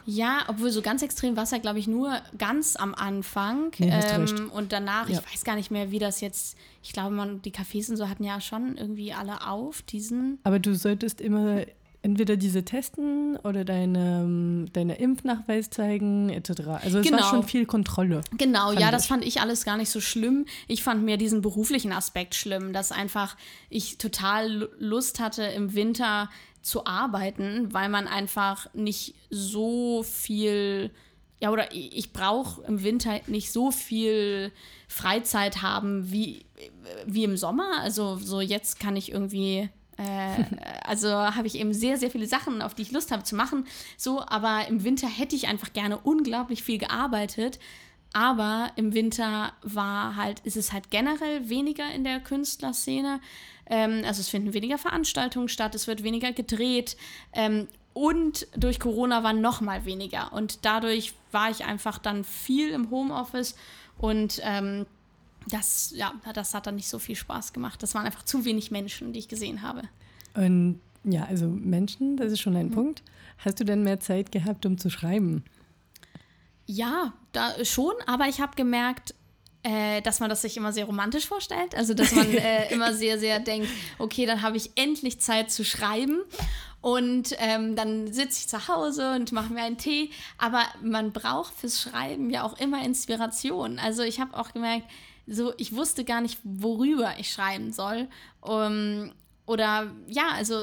Ja, obwohl so ganz extrem war es ja, glaube ich, nur ganz am Anfang. Nee, ähm, und danach, Ja. ich weiß gar nicht mehr, wie das jetzt, ich glaube, man, die Cafés und so hatten ja schon irgendwie alle auf, diesen. Aber du solltest immer entweder diese testen oder deine, deine Impfnachweis zeigen, etc. Also es Genau. war schon viel Kontrolle. Genau, ja, das ich. fand ich alles gar nicht so schlimm. Ich fand mehr diesen beruflichen Aspekt schlimm, dass einfach ich total Lu- Lust hatte, im Winter zu arbeiten, weil man einfach nicht so viel, ja, oder ich, ich brauche im Winter nicht so viel Freizeit haben wie, wie im Sommer. Also so jetzt kann ich irgendwie äh, also habe ich eben sehr, sehr viele Sachen, auf die ich Lust habe zu machen. So, aber im Winter hätte ich einfach gerne unglaublich viel gearbeitet. Aber im Winter war halt, ist es halt generell weniger in der Künstlerszene. Ähm, also es finden weniger Veranstaltungen statt, es wird weniger gedreht. Ähm, und durch Corona war noch mal weniger. Und dadurch war ich einfach dann viel im Homeoffice und ähm, das, ja, das hat dann nicht so viel Spaß gemacht. Das waren einfach zu wenig Menschen, die ich gesehen habe. Und ja, also Menschen, das ist schon ein Punkt. Hast du denn mehr Zeit gehabt, um zu schreiben? Ja, da schon, aber ich habe gemerkt, äh, dass man das sich immer sehr romantisch vorstellt. Also, dass man äh, immer sehr, sehr denkt, okay, dann habe ich endlich Zeit zu schreiben. Und ähm, dann sitze ich zu Hause und mache mir einen Tee. Aber man braucht fürs Schreiben ja auch immer Inspiration. Also ich habe auch gemerkt, so ich wusste gar nicht, worüber ich schreiben soll. Um, oder ja, also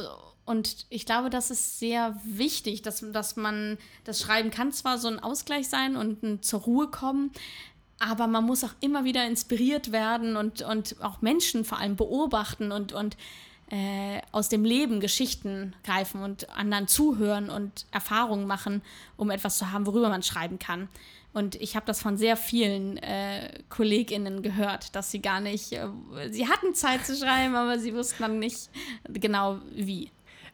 und ich glaube, das ist sehr wichtig, dass, dass man das Schreiben kann zwar so ein Ausgleich sein und ein zur Ruhe kommen, aber man muss auch immer wieder inspiriert werden und, und auch Menschen vor allem beobachten und, und äh, aus dem Leben Geschichten greifen und anderen zuhören und Erfahrungen machen, um etwas zu haben, worüber man schreiben kann. Und ich habe das von sehr vielen äh, KollegInnen gehört, dass sie gar nicht, äh, sie hatten Zeit zu schreiben, aber sie wussten dann nicht genau wie.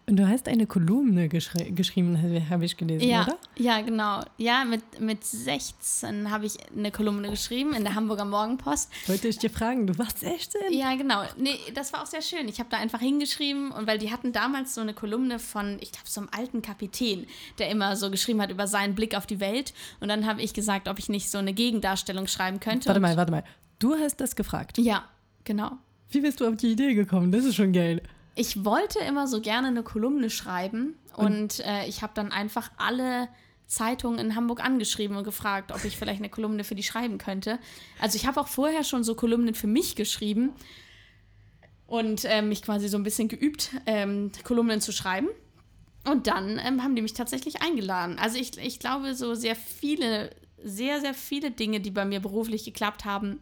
Und du hast eine Kolumne geschri geschrieben, habe hab ich gelesen, Ja, oder? ja, genau. Ja, mit, mit 16 habe ich eine Kolumne geschrieben in der Hamburger Morgenpost. Wollte ich dir fragen, du warst 16? Ja, genau. Nee, das war auch sehr schön. Ich habe da einfach hingeschrieben und weil die hatten damals so eine Kolumne von, ich glaube, so einem alten Kapitän, der immer so geschrieben hat über seinen Blick auf die Welt. Und dann habe ich gesagt, ob ich nicht so eine Gegendarstellung schreiben könnte. Warte mal, warte mal. Du hast das gefragt. Ja, genau. Wie bist du auf die Idee gekommen? Das ist schon geil. Ich wollte immer so gerne eine Kolumne schreiben und, äh, ich habe dann einfach alle Zeitungen in Hamburg angeschrieben und gefragt, ob ich vielleicht eine Kolumne für die schreiben könnte. Also ich habe auch vorher schon so Kolumnen für mich geschrieben und äh, mich quasi so ein bisschen geübt, ähm, Kolumnen zu schreiben. Und dann ähm, haben die mich tatsächlich eingeladen. Also ich, ich glaube, so sehr viele, sehr, sehr viele Dinge, die bei mir beruflich geklappt haben,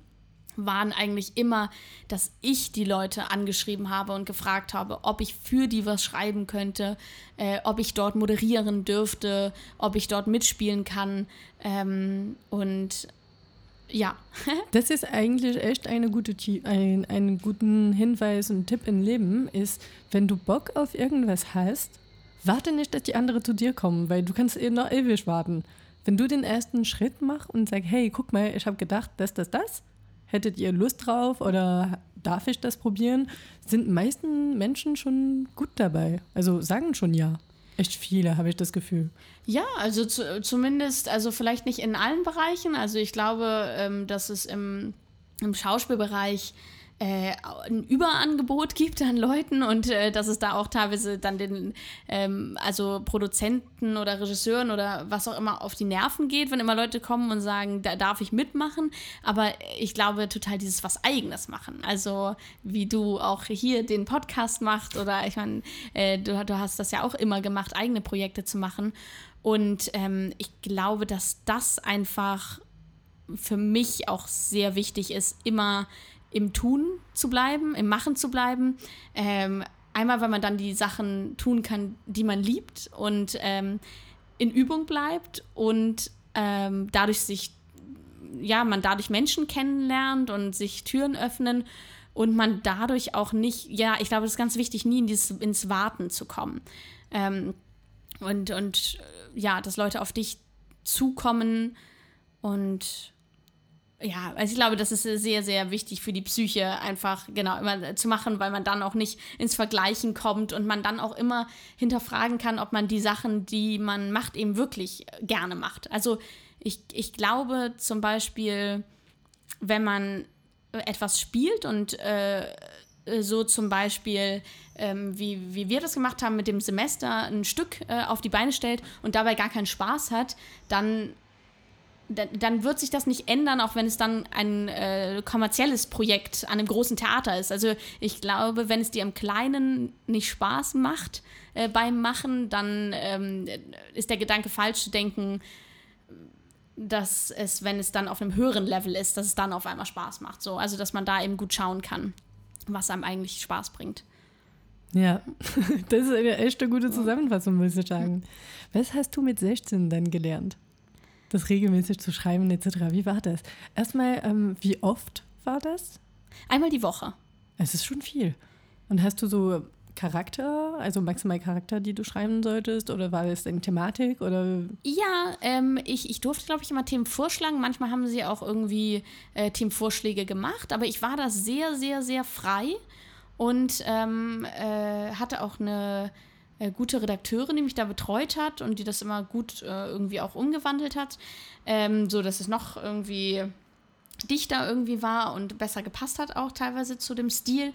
waren eigentlich immer, dass ich die Leute angeschrieben habe und gefragt habe, ob ich für die was schreiben könnte, äh, ob ich dort moderieren dürfte, ob ich dort mitspielen kann. Ähm, und ja, Das ist eigentlich echt eine gute, ein, einen guten Hinweis und Tipp im Leben ist, wenn du Bock auf irgendwas hast, warte nicht, dass die anderen zu dir kommen, weil du kannst eh noch ewig warten. Wenn du den ersten Schritt machst und sagst, hey, guck mal, ich habe gedacht, das, das, das, hättet ihr Lust drauf oder darf ich das probieren, sind meisten Menschen schon gut dabei. Also sagen schon ja. Echt viele, habe ich das Gefühl. Ja, also zu, zumindest, also vielleicht nicht in allen Bereichen. Also ich glaube, ähm, dass es im, im Schauspielbereich äh, ein Überangebot gibt an Leuten und äh, dass es da auch teilweise dann den, ähm, also Produzenten oder Regisseuren oder was auch immer auf die Nerven geht, wenn immer Leute kommen und sagen, da darf ich mitmachen. Aber ich glaube total dieses was Eigenes machen. Also wie du auch hier den Podcast machst oder ich meine, äh, du, du hast das ja auch immer gemacht, eigene Projekte zu machen. Und ähm, ich glaube, dass das einfach für mich auch sehr wichtig ist, immer im Tun zu bleiben, im Machen zu bleiben. Ähm, einmal, weil man dann die Sachen tun kann, die man liebt und ähm, in Übung bleibt und ähm, dadurch sich, ja, man dadurch Menschen kennenlernt und sich Türen öffnen und man dadurch auch nicht, ja, ich glaube, es ist ganz wichtig, nie in dieses, ins Warten zu kommen. Ähm, und, und ja, dass Leute auf dich zukommen und ja, also ich glaube, das ist sehr, sehr wichtig für die Psyche, einfach genau immer zu machen, weil man dann auch nicht ins Vergleichen kommt und man dann auch immer hinterfragen kann, ob man die Sachen, die man macht, eben wirklich gerne macht. Also ich, ich glaube zum Beispiel, wenn man etwas spielt und äh, so zum Beispiel, ähm, wie, wie wir das gemacht haben mit dem Semester, ein Stück äh, auf die Beine stellt und dabei gar keinen Spaß hat, dann dann wird sich das nicht ändern, auch wenn es dann ein äh, kommerzielles Projekt an einem großen Theater ist. Also ich glaube, wenn es dir im Kleinen nicht Spaß macht äh, beim Machen, dann ähm, ist der Gedanke falsch zu denken, dass es, wenn es dann auf einem höheren Level ist, dass es dann auf einmal Spaß macht. So, also dass man da eben gut schauen kann, was einem eigentlich Spaß bringt. Ja, das ist eine echt gute Zusammenfassung, muss ich sagen. Was hast du mit 16 dann gelernt? Das regelmäßig zu schreiben etc. Wie war das? Erstmal, ähm, wie oft war das? Einmal die Woche. Es ist schon viel. Und hast du so Charakter, also maximal Charakter, die du schreiben solltest? Oder war das eine Thematik? Oder? Ja, ähm, ich, ich durfte, glaube ich, immer Themen vorschlagen. Manchmal haben sie auch irgendwie äh, Themenvorschläge gemacht, aber ich war da sehr, sehr, sehr frei und ähm, äh, hatte auch eine äh, gute Redakteurin, die mich da betreut hat und die das immer gut äh, irgendwie auch umgewandelt hat, ähm, so dass es noch irgendwie dichter irgendwie war und besser gepasst hat auch teilweise zu dem Stil.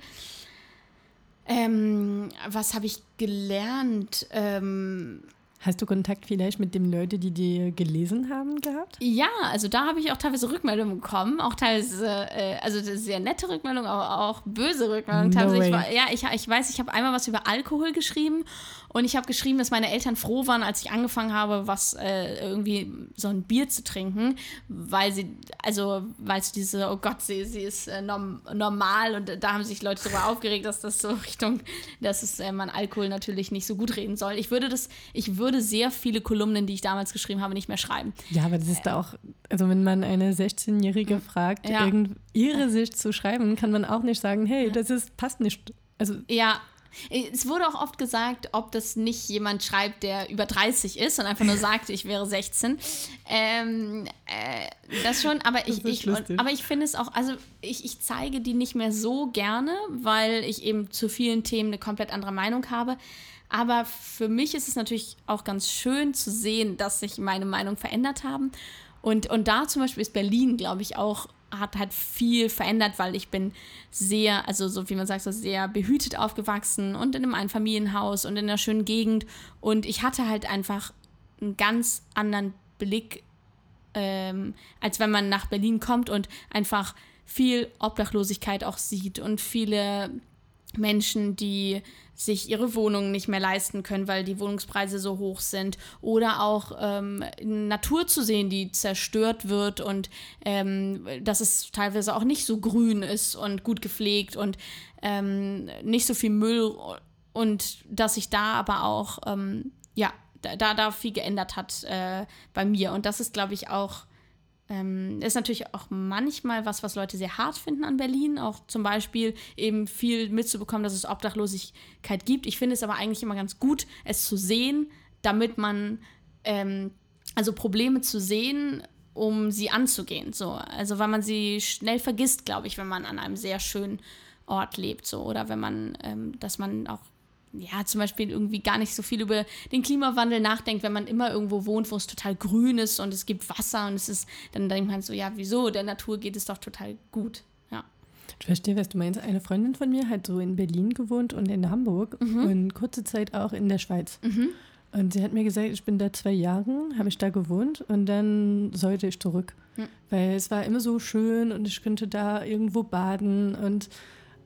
Ähm, was habe ich gelernt? Ähm, Hast du Kontakt vielleicht mit den Leuten, die dir gelesen haben, gehabt? Ja, also da habe ich auch teilweise Rückmeldungen bekommen, auch teilweise, äh, also sehr nette Rückmeldungen, aber auch böse Rückmeldungen. No ich war, ja, ich, ich weiß, ich habe einmal was über Alkohol geschrieben und ich habe geschrieben, dass meine Eltern froh waren, als ich angefangen habe, was äh, irgendwie so ein Bier zu trinken, weil sie, also, weil es diese, oh Gott, sie, sie ist äh, norm, normal und da haben sich Leute darüber aufgeregt, dass das so Richtung, dass es, äh, man Alkohol natürlich nicht so gut reden soll. Ich würde das, ich würde sehr viele Kolumnen, die ich damals geschrieben habe, nicht mehr schreiben. Ja, aber das ist da auch, also wenn man eine 16-Jährige fragt, ja. ihre Sicht zu schreiben, kann man auch nicht sagen, hey, das ist, passt nicht. Also, ja, es wurde auch oft gesagt, ob das nicht jemand schreibt, der über 30 ist und einfach nur sagt, ich wäre 16. Ähm, äh, das schon, aber ich, ich, aber ich finde es auch, also ich, ich zeige die nicht mehr so gerne, weil ich eben zu vielen Themen eine komplett andere Meinung habe. Aber für mich ist es natürlich auch ganz schön zu sehen, dass sich meine Meinung verändert haben. Und, und da zum Beispiel ist Berlin, glaube ich, auch, hat halt viel verändert, weil ich bin sehr, also so wie man sagt, so sehr behütet aufgewachsen und in einem Einfamilienhaus und in einer schönen Gegend. Und ich hatte halt einfach einen ganz anderen Blick, ähm, als wenn man nach Berlin kommt und einfach viel Obdachlosigkeit auch sieht und viele Menschen, die sich ihre Wohnungen nicht mehr leisten können, weil die Wohnungspreise so hoch sind. Oder auch ähm, Natur zu sehen, die zerstört wird und ähm, dass es teilweise auch nicht so grün ist und gut gepflegt und ähm, nicht so viel Müll und dass sich da aber auch, ähm, ja, da, da viel geändert hat äh, bei mir. Und das ist, glaube ich, auch ähm, ist natürlich auch manchmal was, was Leute sehr hart finden an Berlin. Auch zum Beispiel eben viel mitzubekommen, dass es Obdachlosigkeit gibt. Ich finde es aber eigentlich immer ganz gut, es zu sehen, damit man, ähm, also Probleme zu sehen, um sie anzugehen. So. Also weil man sie schnell vergisst, glaube ich, wenn man an einem sehr schönen Ort lebt. So. Oder wenn man, ähm, dass man auch ja, zum Beispiel irgendwie gar nicht so viel über den Klimawandel nachdenkt, wenn man immer irgendwo wohnt, wo es total grün ist und es gibt Wasser und es ist, dann denkt man so, ja, wieso? Der Natur geht es doch total gut. Ja. Ich verstehe, was du meinst. Eine Freundin von mir hat so in Berlin gewohnt und in Hamburg mhm. und kurze Zeit auch in der Schweiz. Mhm. Und sie hat mir gesagt, ich bin da zwei Jahre, habe ich da gewohnt und dann sollte ich zurück. Mhm. Weil es war immer so schön und ich könnte da irgendwo baden und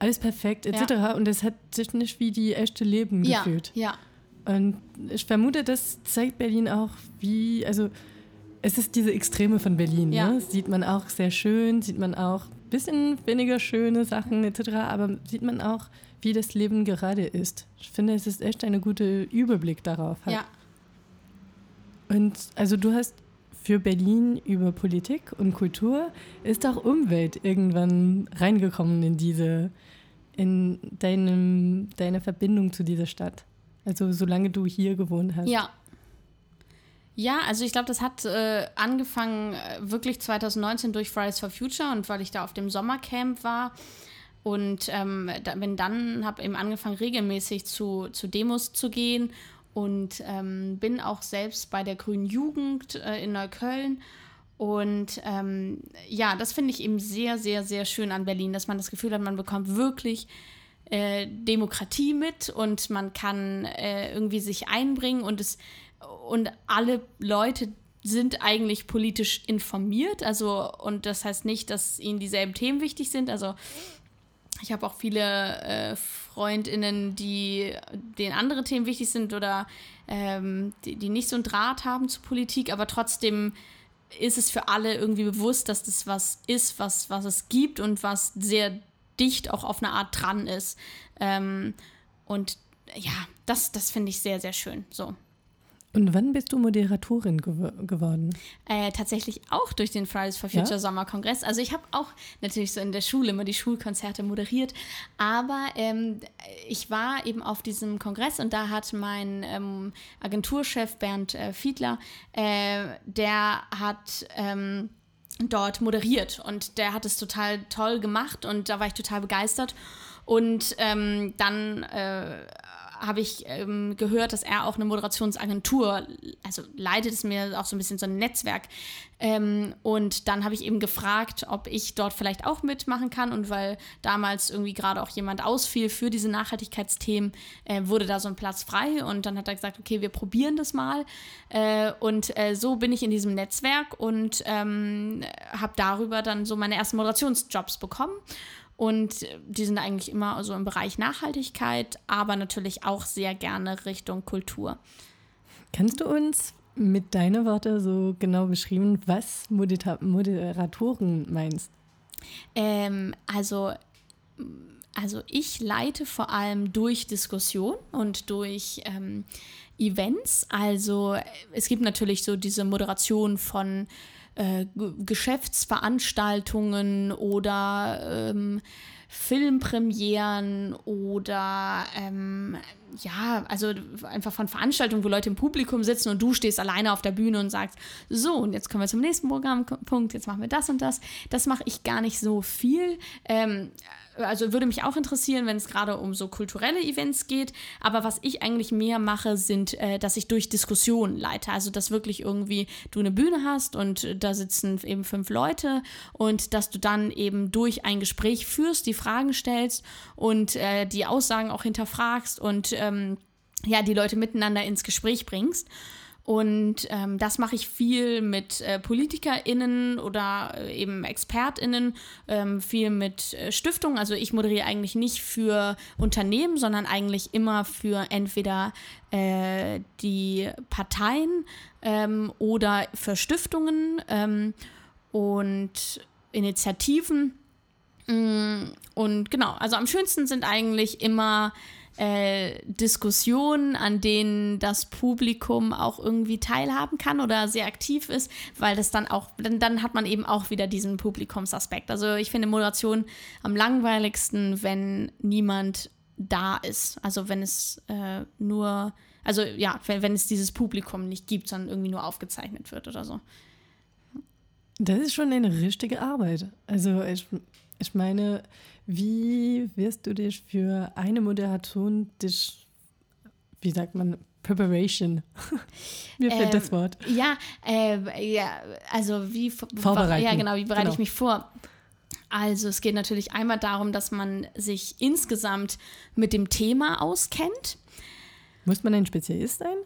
alles perfekt etc. Ja. Und es hat sich nicht wie die echte Leben ja. gefühlt. Ja. Und ich vermute, das zeigt Berlin auch, wie, also es ist diese Extreme von Berlin. Ja. Ne? Sieht man auch sehr schön, sieht man auch bisschen weniger schöne Sachen etc., aber sieht man auch, wie das Leben gerade ist. Ich finde, es ist echt ein guter Überblick darauf. Halt. Ja. Und also du hast für Berlin über Politik und Kultur ist auch Umwelt irgendwann reingekommen in diese, in deinem, deine Verbindung zu dieser Stadt. Also solange du hier gewohnt hast. Ja. Ja, also ich glaube, das hat äh, angefangen äh, wirklich 2019 durch Fridays for Future und weil ich da auf dem Sommercamp war. Und ähm, da, bin dann, habe eben angefangen, regelmäßig zu, zu Demos zu gehen und ähm, bin auch selbst bei der Grünen Jugend äh, in Neukölln. Und ähm, ja, das finde ich eben sehr, sehr, sehr schön an Berlin, dass man das Gefühl hat, man bekommt wirklich äh, Demokratie mit und man kann äh, irgendwie sich einbringen und es und alle Leute sind eigentlich politisch informiert. Also, und das heißt nicht, dass ihnen dieselben Themen wichtig sind. Also ich habe auch viele äh, Freundinnen, die denen andere Themen wichtig sind oder ähm, die, die nicht so einen Draht haben zu Politik, aber trotzdem ist es für alle irgendwie bewusst, dass das was ist, was, was es gibt und was sehr dicht auch auf eine Art dran ist. Ähm, und ja, das, das finde ich sehr, sehr schön. So. Und wann bist du Moderatorin gew geworden? Äh, tatsächlich auch durch den Fridays for Future ja? Sommerkongress. Also ich habe auch natürlich so in der Schule immer die Schulkonzerte moderiert, aber ähm, ich war eben auf diesem Kongress und da hat mein ähm, Agenturchef Bernd äh, Fiedler, äh, der hat ähm, dort moderiert und der hat es total toll gemacht und da war ich total begeistert. Und ähm, dann äh, habe ich ähm, gehört, dass er auch eine Moderationsagentur, also leitet es mir auch so ein bisschen so ein Netzwerk. Ähm, und dann habe ich eben gefragt, ob ich dort vielleicht auch mitmachen kann. Und weil damals irgendwie gerade auch jemand ausfiel für diese Nachhaltigkeitsthemen, äh, wurde da so ein Platz frei. Und dann hat er gesagt, okay, wir probieren das mal. Äh, und äh, so bin ich in diesem Netzwerk und ähm, habe darüber dann so meine ersten Moderationsjobs bekommen. Und die sind eigentlich immer so im Bereich Nachhaltigkeit, aber natürlich auch sehr gerne Richtung Kultur. Kannst du uns mit deinen Worten so genau beschreiben, was Modera Moderatoren meinst? Ähm, also, also ich leite vor allem durch Diskussion und durch ähm, Events. Also es gibt natürlich so diese Moderation von äh, Geschäftsveranstaltungen oder ähm, Filmpremieren oder ähm, ja, also einfach von Veranstaltungen, wo Leute im Publikum sitzen und du stehst alleine auf der Bühne und sagst, so, und jetzt kommen wir zum nächsten Programmpunkt, jetzt machen wir das und das. Das mache ich gar nicht so viel. Ähm, also würde mich auch interessieren, wenn es gerade um so kulturelle Events geht. Aber was ich eigentlich mehr mache, sind, äh, dass ich durch Diskussionen leite. Also, dass wirklich irgendwie du eine Bühne hast und da sitzen eben fünf Leute und dass du dann eben durch ein Gespräch führst, die Fragen stellst und äh, die Aussagen auch hinterfragst und ähm, ja, die Leute miteinander ins Gespräch bringst. Und ähm, das mache ich viel mit äh, PolitikerInnen oder äh, eben ExpertInnen, ähm, viel mit äh, Stiftungen. Also ich moderiere eigentlich nicht für Unternehmen, sondern eigentlich immer für entweder äh, die Parteien ähm, oder für Stiftungen ähm, und Initiativen. Mm, und genau, also am schönsten sind eigentlich immer äh, Diskussionen, an denen das Publikum auch irgendwie teilhaben kann oder sehr aktiv ist, weil das dann auch, dann, dann hat man eben auch wieder diesen Publikumsaspekt. Also ich finde Moderation am langweiligsten, wenn niemand da ist. Also wenn es äh, nur, also ja, wenn, wenn es dieses Publikum nicht gibt, sondern irgendwie nur aufgezeichnet wird oder so. Das ist schon eine richtige Arbeit. Also ich, ich meine, wie wirst du dich für eine Moderation, dich, wie sagt man, Preparation. Mir fällt ähm, das Wort. Ja, äh, ja, also wie vorbereiten. Ja, genau, wie bereite genau. ich mich vor? Also es geht natürlich einmal darum, dass man sich insgesamt mit dem Thema auskennt. Muss man ein Spezialist sein?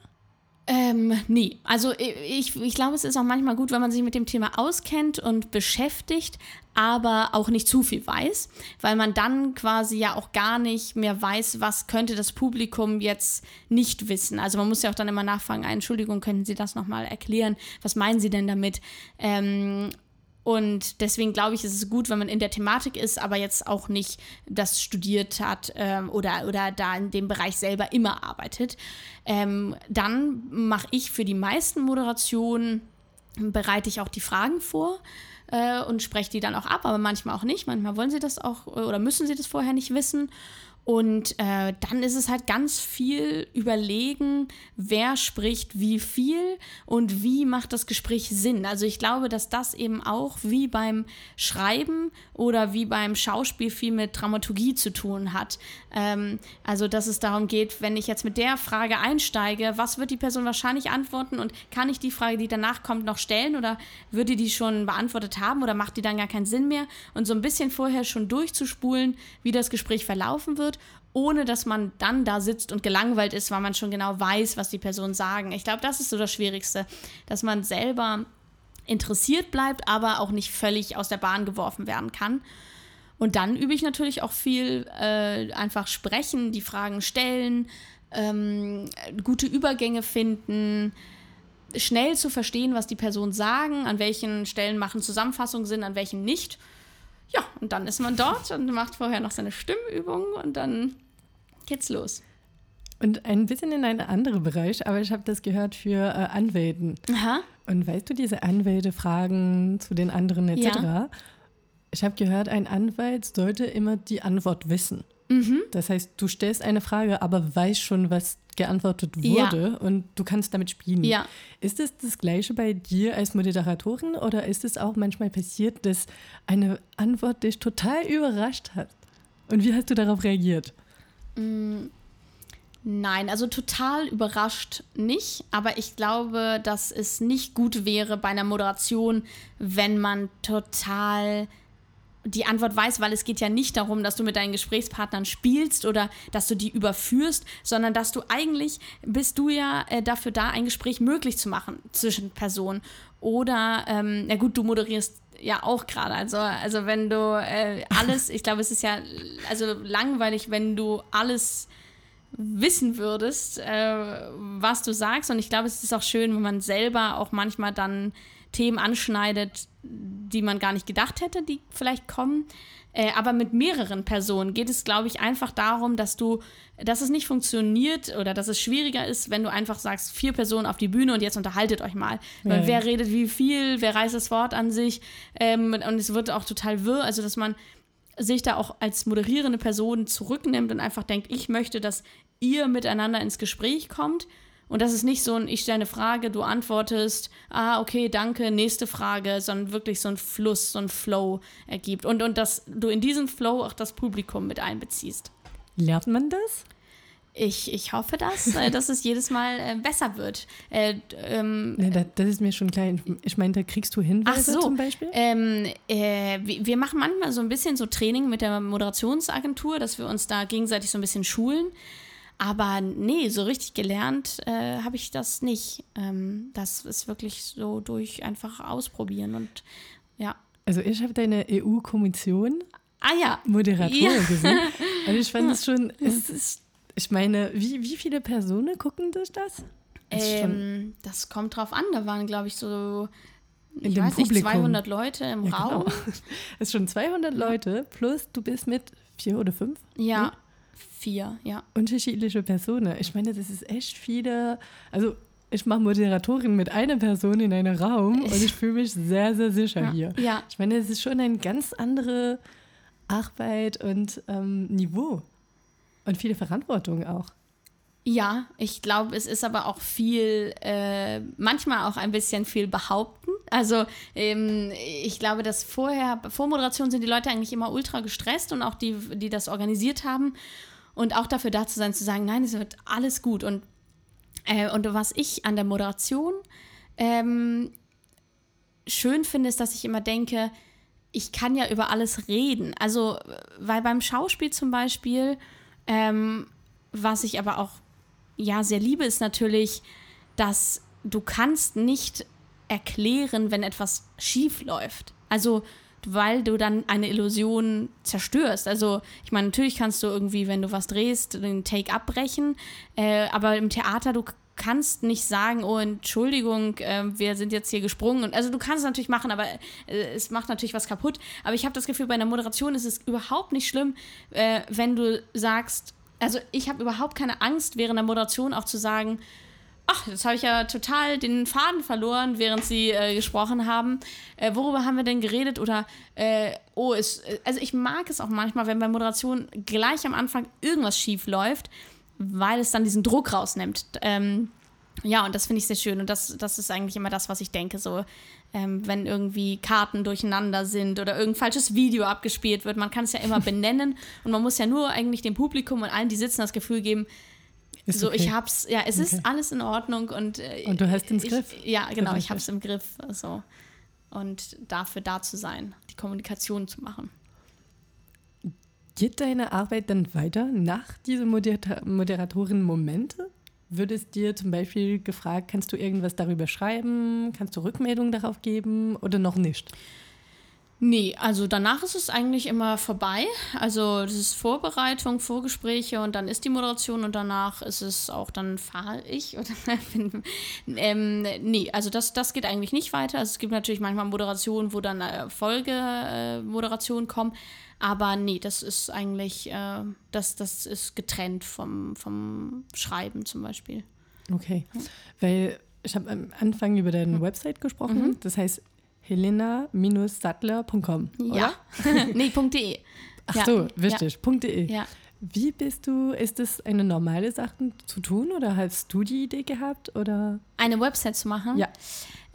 Ähm, nee, also ich, ich glaube, es ist auch manchmal gut, wenn man sich mit dem Thema auskennt und beschäftigt, aber auch nicht zu viel weiß, weil man dann quasi ja auch gar nicht mehr weiß, was könnte das Publikum jetzt nicht wissen. Also man muss ja auch dann immer nachfragen, Entschuldigung, könnten Sie das nochmal erklären? Was meinen Sie denn damit? Ähm, Und deswegen glaube ich, ist es gut, wenn man in der Thematik ist, aber jetzt auch nicht das studiert hat ähm, oder, oder da in dem Bereich selber immer arbeitet. Ähm, dann mache ich für die meisten Moderationen, bereite ich auch die Fragen vor äh, und spreche die dann auch ab, aber manchmal auch nicht. Manchmal wollen sie das auch oder müssen sie das vorher nicht wissen. Und äh, dann ist es halt ganz viel überlegen, wer spricht wie viel und wie macht das Gespräch Sinn. Also ich glaube, dass das eben auch wie beim Schreiben oder wie beim Schauspiel viel mit Dramaturgie zu tun hat. Ähm, also dass es darum geht, wenn ich jetzt mit der Frage einsteige, was wird die Person wahrscheinlich antworten und kann ich die Frage, die danach kommt, noch stellen oder würde die schon beantwortet haben oder macht die dann gar keinen Sinn mehr? Und so ein bisschen vorher schon durchzuspulen, wie das Gespräch verlaufen wird ohne dass man dann da sitzt und gelangweilt ist, weil man schon genau weiß, was die Personen sagen. Ich glaube, das ist so das Schwierigste, dass man selber interessiert bleibt, aber auch nicht völlig aus der Bahn geworfen werden kann. Und dann übe ich natürlich auch viel äh, einfach sprechen, die Fragen stellen, ähm, gute Übergänge finden, schnell zu verstehen, was die Personen sagen, an welchen Stellen machen Zusammenfassungen Sinn, an welchen nicht. Ja, und dann ist man dort und macht vorher noch seine Stimmübung und dann geht's los. Und ein bisschen in einen anderen Bereich, aber ich habe das gehört für äh, Anwälten. Aha. Und weißt du, diese Anwälte fragen zu den anderen etc. Ja. Ich habe gehört, ein Anwalt sollte immer die Antwort wissen. Mhm. Das heißt, du stellst eine Frage, aber weißt schon, was geantwortet wurde ja. und du kannst damit spielen. Ja. Ist es das Gleiche bei dir als Moderatorin oder ist es auch manchmal passiert, dass eine Antwort dich total überrascht hat? Und wie hast du darauf reagiert? Mm, nein, also total überrascht nicht, aber ich glaube, dass es nicht gut wäre bei einer Moderation, wenn man total die Antwort weiß, weil es geht ja nicht darum, dass du mit deinen Gesprächspartnern spielst oder dass du die überführst, sondern dass du eigentlich bist du ja äh, dafür da, ein Gespräch möglich zu machen zwischen Personen. Oder, ähm, na gut, du moderierst ja auch gerade. Also, also wenn du äh, alles, ich glaube, es ist ja also langweilig, wenn du alles wissen würdest, äh, was du sagst. Und ich glaube, es ist auch schön, wenn man selber auch manchmal dann Themen anschneidet, die man gar nicht gedacht hätte, die vielleicht kommen. Äh, aber mit mehreren Personen geht es, glaube ich, einfach darum, dass du, dass es nicht funktioniert oder dass es schwieriger ist, wenn du einfach sagst, vier Personen auf die Bühne und jetzt unterhaltet euch mal. Ja, wer redet wie viel, wer reißt das Wort an sich ähm, und es wird auch total wirr. Also, dass man sich da auch als moderierende Person zurücknimmt und einfach denkt, ich möchte, dass ihr miteinander ins Gespräch kommt und das ist nicht so ein, ich stelle eine Frage, du antwortest, ah, okay, danke, nächste Frage, sondern wirklich so ein Fluss, so ein Flow ergibt. Und, und dass du in diesen Flow auch das Publikum mit einbeziehst. Lernt man das? Ich, ich hoffe das, äh, dass es jedes Mal äh, besser wird. Äh, ähm, ja, das, das, ist mir schon klar. Ich meine, da kriegst du Hinweise so, zum Beispiel? Ähm, äh, wir machen manchmal so ein bisschen so Training mit der Moderationsagentur, dass wir uns da gegenseitig so ein bisschen schulen. Aber nee, so richtig gelernt äh, habe ich das nicht. Ähm, das ist wirklich so durch einfach ausprobieren und ja. Also ich habe deine EU-Kommission ah, ja. Moderator ja. gesehen. Also ich fand es schon, es ist, ich meine, wie, wie viele Personen gucken durch das? Ähm, das kommt drauf an. Da waren, glaube ich, so in ich weiß Publikum. nicht, 200 Leute im ja, Raum. Genau. Es sind schon 200 Leute, plus du bist mit vier oder fünf. Ja, Vier, ja. Unterschiedliche Personen. Ich meine, das ist echt viele. Also, ich mache Moderatorin mit einer Person in einem Raum und ich fühle mich sehr, sehr sicher ja. hier. Ja. Ich meine, es ist schon eine ganz andere Arbeit und ähm, Niveau. Und viele Verantwortung auch. Ja, ich glaube, es ist aber auch viel, äh, manchmal auch ein bisschen viel behaupten. Also ähm, ich glaube, dass vorher, vor Moderation sind die Leute eigentlich immer ultra gestresst und auch die, die das organisiert haben und auch dafür da zu sein, zu sagen, nein, es wird alles gut. Und, äh, und was ich an der Moderation ähm, schön finde, ist, dass ich immer denke, ich kann ja über alles reden. Also, weil beim Schauspiel zum Beispiel, ähm, was ich aber auch ja sehr liebe, ist natürlich, dass du kannst nicht erklären, wenn etwas schief läuft. Also weil du dann eine Illusion zerstörst. Also ich meine, natürlich kannst du irgendwie, wenn du was drehst, den Take abbrechen, äh, aber im Theater, du kannst nicht sagen, oh, Entschuldigung, äh, wir sind jetzt hier gesprungen. Und, also du kannst es natürlich machen, aber äh, es macht natürlich was kaputt. Aber ich habe das Gefühl, bei einer Moderation ist es überhaupt nicht schlimm, äh, wenn du sagst, also ich habe überhaupt keine Angst, während der Moderation auch zu sagen, ach, jetzt habe ich ja total den Faden verloren, während sie äh, gesprochen haben. Äh, worüber haben wir denn geredet? Oder, äh, oh, es, also ich mag es auch manchmal, wenn bei Moderation gleich am Anfang irgendwas schief läuft, weil es dann diesen Druck rausnimmt. Ähm, ja, und das finde ich sehr schön. Und das, das ist eigentlich immer das, was ich denke. So, ähm, wenn irgendwie Karten durcheinander sind oder irgendein falsches Video abgespielt wird. Man kann es ja immer benennen und man muss ja nur eigentlich dem Publikum und allen, die sitzen, das Gefühl geben, ist so, okay. ich hab's, ja, es okay. ist alles in Ordnung und. Äh, und du hast den Griff? Ja, genau, ich hab's im Griff. Also, und dafür da zu sein, die Kommunikation zu machen. Geht deine Arbeit dann weiter nach diesen Moderatoren-Momente? Würdest dir zum Beispiel gefragt, kannst du irgendwas darüber schreiben? Kannst du Rückmeldungen darauf geben oder noch nicht? Nee, also danach ist es eigentlich immer vorbei. Also das ist Vorbereitung, Vorgespräche und dann ist die Moderation und danach ist es auch, dann fahre ich. Oder, ähm, nee, also das, das geht eigentlich nicht weiter. Also es gibt natürlich manchmal Moderationen, wo dann äh, Folgemoderationen äh, kommen. Aber nee, das ist eigentlich, äh, das, das ist getrennt vom, vom Schreiben zum Beispiel. Okay, weil ich habe am Anfang über deine Website gesprochen. Mhm. Das heißt helena-sattler.com. Ja. nee, .de. Ach ja. so, wichtig. Ja. .de. Ja. Wie bist du, ist das eine normale Sache zu tun oder hast du die Idee gehabt oder? Eine Website zu machen? Ja.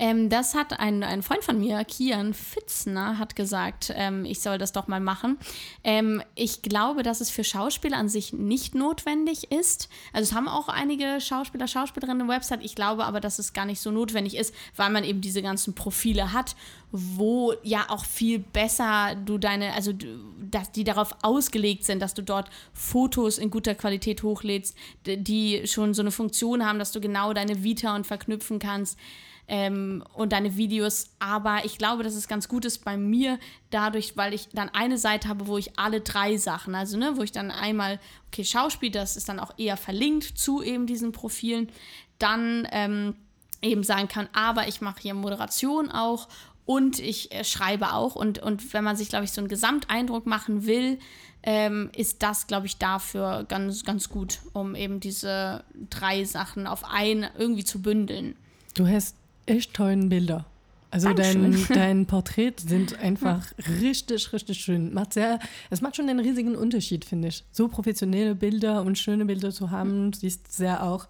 Ähm, das hat ein, ein Freund von mir, Kian Fitzner, hat gesagt, ähm, ich soll das doch mal machen. Ähm, ich glaube, dass es für Schauspieler an sich nicht notwendig ist. Also es haben auch einige Schauspieler, Schauspielerinnen eine Website. Ich glaube aber, dass es gar nicht so notwendig ist, weil man eben diese ganzen Profile hat, wo ja auch viel besser du deine, also dass die darauf ausgelegt sind, dass du dort Fotos in guter Qualität hochlädst, die schon so eine Funktion haben, dass du genau deine Vita und verknüpfen kannst ähm, und deine Videos. Aber ich glaube, dass es ganz gut ist bei mir, dadurch, weil ich dann eine Seite habe, wo ich alle drei Sachen, also ne, wo ich dann einmal, okay, Schauspiel, das ist dann auch eher verlinkt zu eben diesen Profilen, dann ähm, eben sagen kann, aber ich mache hier Moderation auch und ich äh, schreibe auch. Und, und wenn man sich, glaube ich, so einen Gesamteindruck machen will, ähm, ist das, glaube ich, dafür ganz, ganz gut, um eben diese drei Sachen auf ein irgendwie zu bündeln. Du hast echt tollen Bilder. Also dein, dein Porträt sind einfach richtig, richtig schön. Macht sehr, es macht schon einen riesigen Unterschied, finde ich. So professionelle Bilder und schöne Bilder zu haben, siehst sehr auch,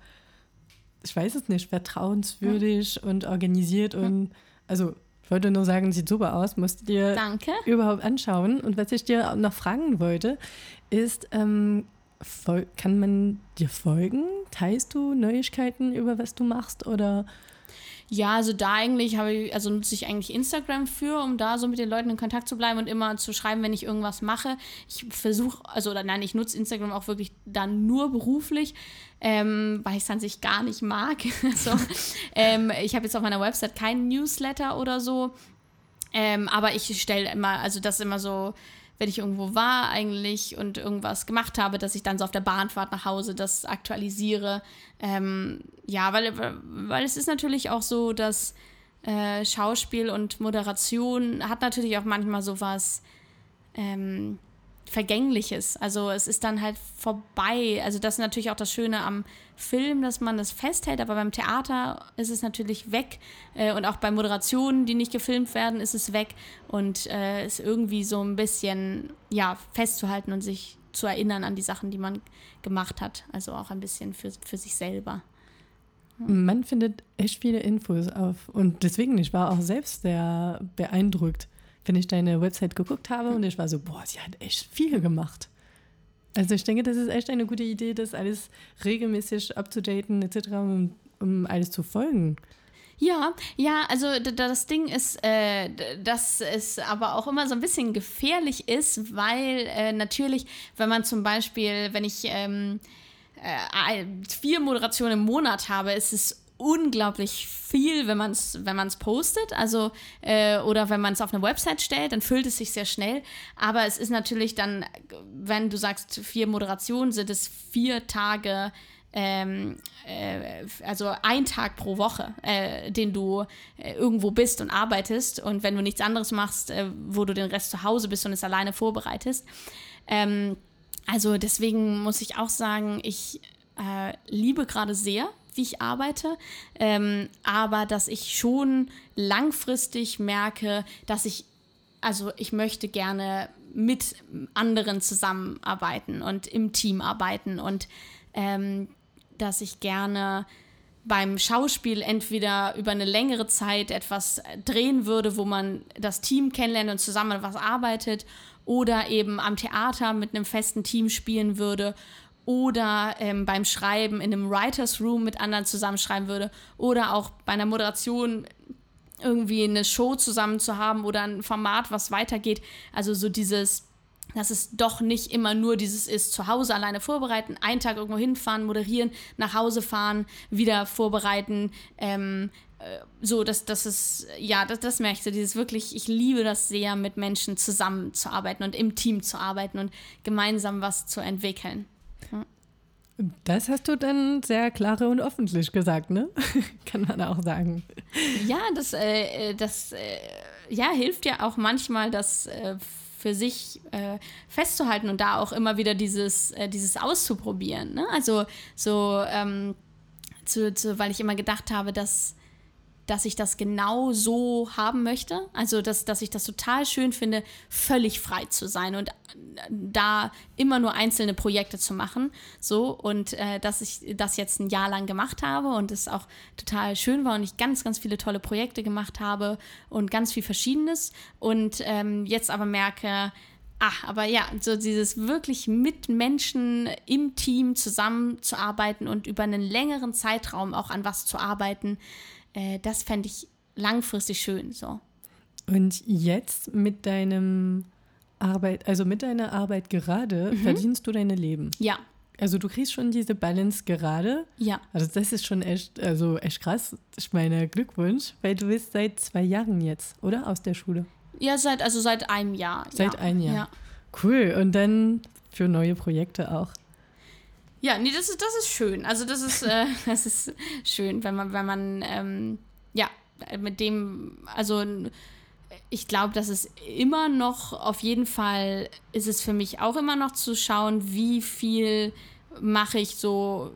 ich weiß es nicht, vertrauenswürdig ja. und organisiert und also ich wollte nur sagen, sieht super aus, musst dir Danke. überhaupt anschauen. Und was ich dir noch fragen wollte, ist, ähm, kann man dir folgen? Teilst du Neuigkeiten über was du machst oder ja, also da eigentlich habe ich, also nutze ich eigentlich Instagram für, um da so mit den Leuten in Kontakt zu bleiben und immer zu schreiben, wenn ich irgendwas mache. Ich versuche, also oder nein, ich nutze Instagram auch wirklich dann nur beruflich, ähm, weil ich es an sich gar nicht mag. so, ähm, ich habe jetzt auf meiner Website keinen Newsletter oder so. Ähm, aber ich stelle immer, also das ist immer so, wenn ich irgendwo war eigentlich und irgendwas gemacht habe, dass ich dann so auf der Bahnfahrt nach Hause das aktualisiere. Ähm, ja, weil, weil es ist natürlich auch so, dass äh, Schauspiel und Moderation hat natürlich auch manchmal sowas ähm, Vergängliches. Also es ist dann halt vorbei. Also das ist natürlich auch das Schöne am Film, dass man das festhält, aber beim Theater ist es natürlich weg. Äh, und auch bei Moderationen, die nicht gefilmt werden, ist es weg. Und äh, ist irgendwie so ein bisschen ja, festzuhalten und sich zu erinnern an die Sachen, die man gemacht hat. Also auch ein bisschen für, für sich selber. Man findet echt viele Infos auf. Und deswegen, ich war auch selbst sehr beeindruckt wenn ich deine Website geguckt habe und ich war so, boah, sie hat echt viel gemacht. Also ich denke, das ist echt eine gute Idee, das alles regelmäßig abzudaten etc., um, um alles zu folgen. Ja, ja, also das Ding ist, äh, dass es aber auch immer so ein bisschen gefährlich ist, weil äh, natürlich, wenn man zum Beispiel, wenn ich ähm, äh, vier Moderationen im Monat habe, ist es unglaublich viel, wenn man es wenn postet, also äh, oder wenn man es auf eine Website stellt, dann füllt es sich sehr schnell. Aber es ist natürlich dann, wenn du sagst, vier Moderationen, sind es vier Tage ähm, äh, also ein Tag pro Woche, äh, den du äh, irgendwo bist und arbeitest und wenn du nichts anderes machst, äh, wo du den Rest zu Hause bist und es alleine vorbereitest. Ähm, also deswegen muss ich auch sagen, ich äh, liebe gerade sehr, wie ich arbeite, ähm, aber dass ich schon langfristig merke, dass ich, also ich möchte gerne mit anderen zusammenarbeiten und im Team arbeiten und ähm, dass ich gerne beim Schauspiel entweder über eine längere Zeit etwas drehen würde, wo man das Team kennenlernt und zusammen was arbeitet, oder eben am Theater mit einem festen Team spielen würde, oder ähm, beim Schreiben in einem Writers Room mit anderen zusammenschreiben würde, oder auch bei einer Moderation irgendwie eine Show zusammen zu haben oder ein Format, was weitergeht. Also so dieses dass es doch nicht immer nur dieses ist, zu Hause alleine vorbereiten, einen Tag irgendwo hinfahren, moderieren, nach Hause fahren, wieder vorbereiten. Ähm, äh, so, dass das ist, ja, das, das merkst du, dieses wirklich, ich liebe das sehr, mit Menschen zusammenzuarbeiten und im Team zu arbeiten und gemeinsam was zu entwickeln. Das hast du dann sehr klar und öffentlich gesagt, ne? Kann man auch sagen. Ja, das, äh, äh das äh, ja, hilft ja auch manchmal, dass äh, für sich äh, festzuhalten und da auch immer wieder dieses, äh, dieses auszuprobieren. Ne? Also so, ähm, zu, zu, weil ich immer gedacht habe, dass dass ich das genau so haben möchte. Also, dass, dass ich das total schön finde, völlig frei zu sein und äh, da immer nur einzelne Projekte zu machen. So, und äh, dass ich das jetzt ein Jahr lang gemacht habe und es auch total schön war und ich ganz, ganz viele tolle Projekte gemacht habe und ganz viel Verschiedenes. Und ähm, jetzt aber merke, Ach, aber ja, so dieses wirklich mit Menschen im Team zusammenzuarbeiten und über einen längeren Zeitraum auch an was zu arbeiten, äh, das fände ich langfristig schön. So. Und jetzt mit deinem Arbeit, also mit deiner Arbeit gerade, mhm. verdienst du deine Leben. Ja. Also du kriegst schon diese Balance gerade. Ja. Also das ist schon echt, also echt krass. Ich meine Glückwunsch, weil du bist seit zwei Jahren jetzt, oder? Aus der Schule. Ja, seit, also seit einem Jahr. Seit ja. einem Jahr. Ja. Cool. Und dann für neue Projekte auch. Ja, nee, das ist, das ist schön. Also das ist, äh, das ist schön, wenn man, wenn man, ähm, ja, mit dem, also ich glaube, dass es immer noch, auf jeden Fall ist es für mich auch immer noch zu schauen, wie viel mache ich so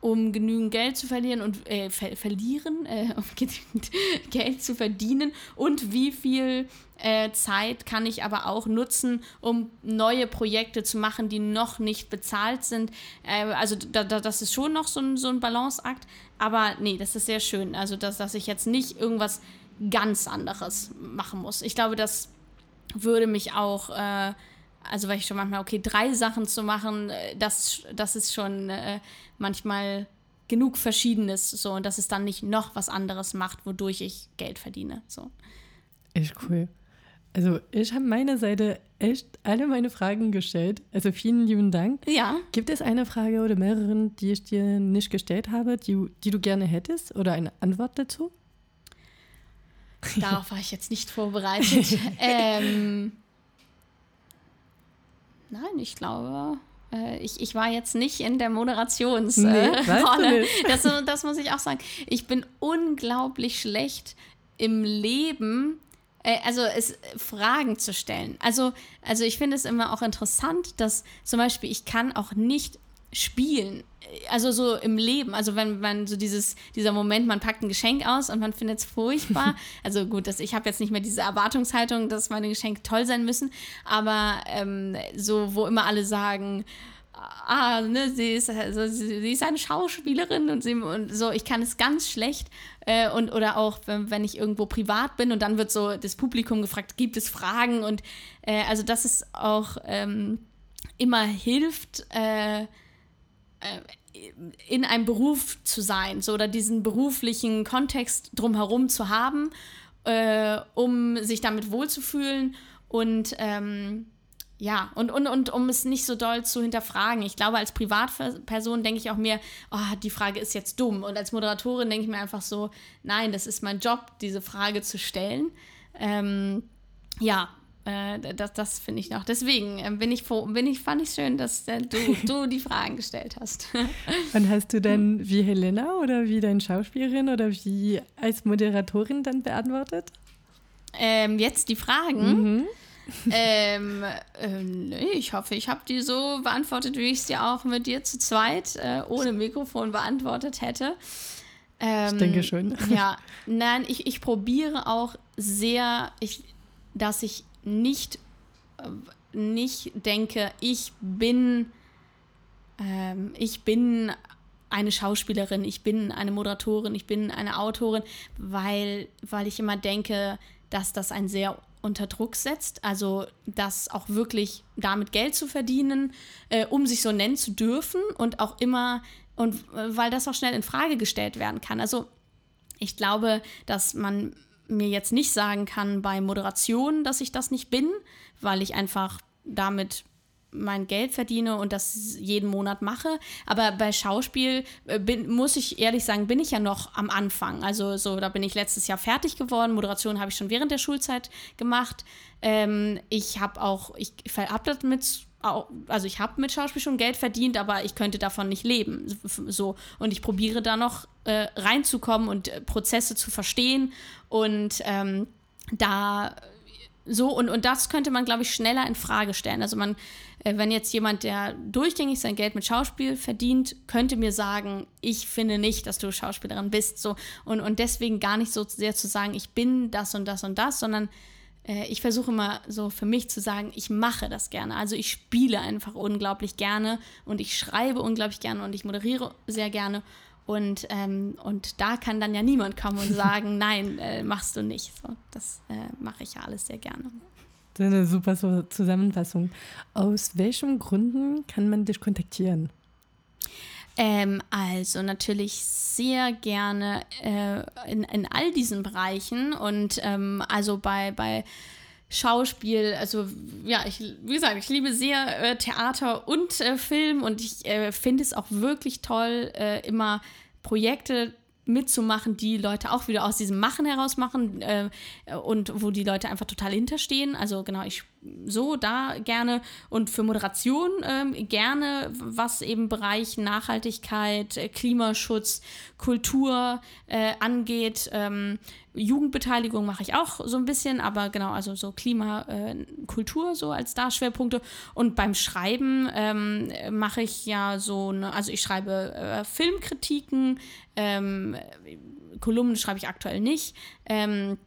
um genügend Geld zu verlieren und äh, ver verlieren, äh, um genügend Geld zu verdienen und wie viel äh, Zeit kann ich aber auch nutzen, um neue Projekte zu machen, die noch nicht bezahlt sind. Äh, also da, da, das ist schon noch so ein, so ein Balanceakt, aber nee, das ist sehr schön. Also dass, dass ich jetzt nicht irgendwas ganz anderes machen muss. Ich glaube, das würde mich auch äh, also weil ich schon manchmal, okay, drei Sachen zu machen, äh, das, das ist schon äh, manchmal genug Verschiedenes so und dass es dann nicht noch was anderes macht, wodurch ich Geld verdiene. So. Echt cool. Also ich habe meiner Seite echt alle meine Fragen gestellt. Also vielen lieben Dank. Ja. Gibt es eine Frage oder mehrere, die ich dir nicht gestellt habe, die, die du gerne hättest oder eine Antwort dazu? Darauf war ich jetzt nicht vorbereitet. ähm, Nein, ich glaube, äh, ich, ich war jetzt nicht in der Moderationsrolle. Nee, das, das muss ich auch sagen. Ich bin unglaublich schlecht im Leben, äh, also es, Fragen zu stellen. Also, also ich finde es immer auch interessant, dass zum Beispiel ich kann auch nicht spielen. Also so im Leben, also wenn man so dieses, dieser Moment, man packt ein Geschenk aus und man findet es furchtbar. Also gut, dass ich habe jetzt nicht mehr diese Erwartungshaltung, dass meine Geschenke toll sein müssen, aber ähm, so, wo immer alle sagen, ah, ne, sie ist, also, sie ist eine Schauspielerin und, sie, und so, ich kann es ganz schlecht. Äh, und, oder auch, wenn, wenn ich irgendwo privat bin und dann wird so das Publikum gefragt, gibt es Fragen? Und äh, also das ist auch ähm, immer hilft, äh, in einem Beruf zu sein, so oder diesen beruflichen Kontext drumherum zu haben, äh, um sich damit wohlzufühlen und ähm, ja, und, und, und um es nicht so doll zu hinterfragen. Ich glaube, als Privatperson denke ich auch mir, oh, die Frage ist jetzt dumm. Und als Moderatorin denke ich mir einfach so, nein, das ist mein Job, diese Frage zu stellen. Ähm, ja, äh, das, das finde ich noch. Deswegen äh, bin ich froh, bin ich, fand ich schön, dass äh, du, du die Fragen gestellt hast. Und hast du dann wie Helena oder wie deine Schauspielerin oder wie als Moderatorin dann beantwortet? Ähm, jetzt die Fragen. Mhm. ähm, äh, nee, ich hoffe, ich habe die so beantwortet, wie ich sie auch mit dir zu zweit äh, ohne Mikrofon beantwortet hätte. Ähm, ich denke schon. Ja, nein, ich, ich probiere auch sehr, ich, dass ich nicht, nicht denke, ich bin, ähm, ich bin eine Schauspielerin, ich bin eine Moderatorin, ich bin eine Autorin, weil, weil ich immer denke, dass das ein sehr unter Druck setzt, also das auch wirklich damit Geld zu verdienen, äh, um sich so nennen zu dürfen und auch immer und äh, weil das auch schnell in Frage gestellt werden kann. Also ich glaube, dass man mir jetzt nicht sagen kann bei Moderation, dass ich das nicht bin, weil ich einfach damit mein Geld verdiene und das jeden Monat mache. Aber bei Schauspiel äh, bin, muss ich ehrlich sagen, bin ich ja noch am Anfang. Also so, da bin ich letztes Jahr fertig geworden. Moderation habe ich schon während der Schulzeit gemacht. Ähm, ich habe auch, ich das mit also ich habe mit Schauspiel schon Geld verdient, aber ich könnte davon nicht leben. So und ich probiere da noch äh, reinzukommen und äh, Prozesse zu verstehen und ähm, da so und, und das könnte man glaube ich schneller in Frage stellen. Also man, äh, wenn jetzt jemand, der durchgängig sein Geld mit Schauspiel verdient, könnte mir sagen, ich finde nicht, dass du Schauspielerin bist, so und und deswegen gar nicht so sehr zu sagen, ich bin das und das und das, sondern äh, ich versuche immer so für mich zu sagen, ich mache das gerne. Also ich spiele einfach unglaublich gerne und ich schreibe unglaublich gerne und ich moderiere sehr gerne. Und, ähm, und da kann dann ja niemand kommen und sagen, nein, äh, machst du nicht. So, das äh, mache ich ja alles sehr gerne. Das ist eine super Zusammenfassung. Aus welchen Gründen kann man dich kontaktieren? Ähm, also natürlich sehr gerne äh, in, in all diesen Bereichen und ähm, also bei, bei Schauspiel, also ja, ich, wie gesagt, ich liebe sehr äh, Theater und äh, Film und ich äh, finde es auch wirklich toll, äh, immer Projekte mitzumachen, die Leute auch wieder aus diesem Machen heraus machen äh, und wo die Leute einfach total hinterstehen. Also genau, ich so da gerne und für Moderation ähm, gerne, was eben Bereich Nachhaltigkeit, äh, Klimaschutz, Kultur äh, angeht. Ähm, Jugendbeteiligung mache ich auch so ein bisschen, aber genau, also so Klima, äh, Kultur so als da Schwerpunkte. Und beim Schreiben ähm, mache ich ja so, eine, also ich schreibe äh, Filmkritiken, ähm, Kolumnen schreibe ich aktuell nicht. Ähm,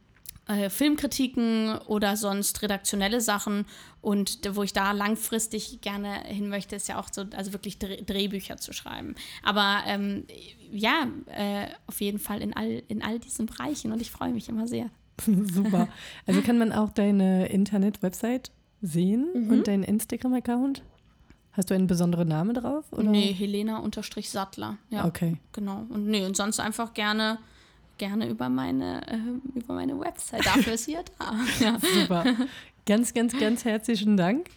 äh, Filmkritiken oder sonst redaktionelle Sachen. Und wo ich da langfristig gerne hin möchte, ist ja auch so, also wirklich Drehbücher zu schreiben. Aber ähm, ja, äh, auf jeden Fall in all, in all diesen Bereichen und ich freue mich immer sehr. Super. Also kann man auch deine Internet-Website sehen mhm. und deinen Instagram-Account? Hast du einen besonderen Namen drauf? Oder? Nee, Helena-Sattler. Ja, okay. Genau. Und nee, und sonst einfach gerne gerne über meine, äh, über meine Website. Dafür ist sie ja da. Ja. Super. Ganz, ganz, ganz herzlichen Dank.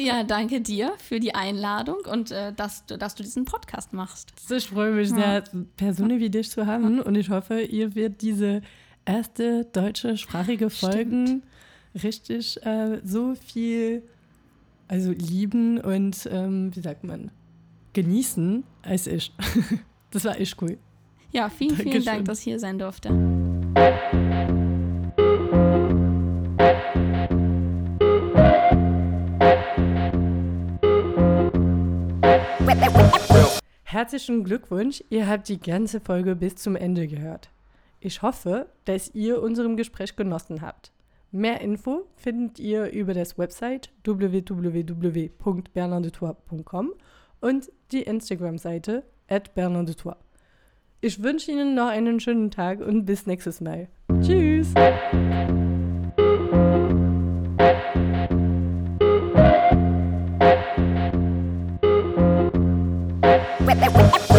Ja, danke dir für die Einladung und äh, dass, du, dass du diesen Podcast machst. Ich freue mich sehr, Personen wie dich zu haben und ich hoffe, ihr wird diese erste deutsche sprachige Folgen Stimmt. richtig äh, so viel also lieben und ähm, wie sagt man genießen als ich. Das war echt cool. Ja, vielen, Dankeschön. vielen Dank, dass ich hier sein durfte. Herzlichen Glückwunsch, ihr habt die ganze Folge bis zum Ende gehört. Ich hoffe, dass ihr unserem Gespräch genossen habt. Mehr Info findet ihr über das Website www.bernardetour.com und die Instagram-Seite at bernardetour. Ich wünsche Ihnen noch einen schönen Tag und bis nächstes Mal. Tschüss! Wait, wait, wait.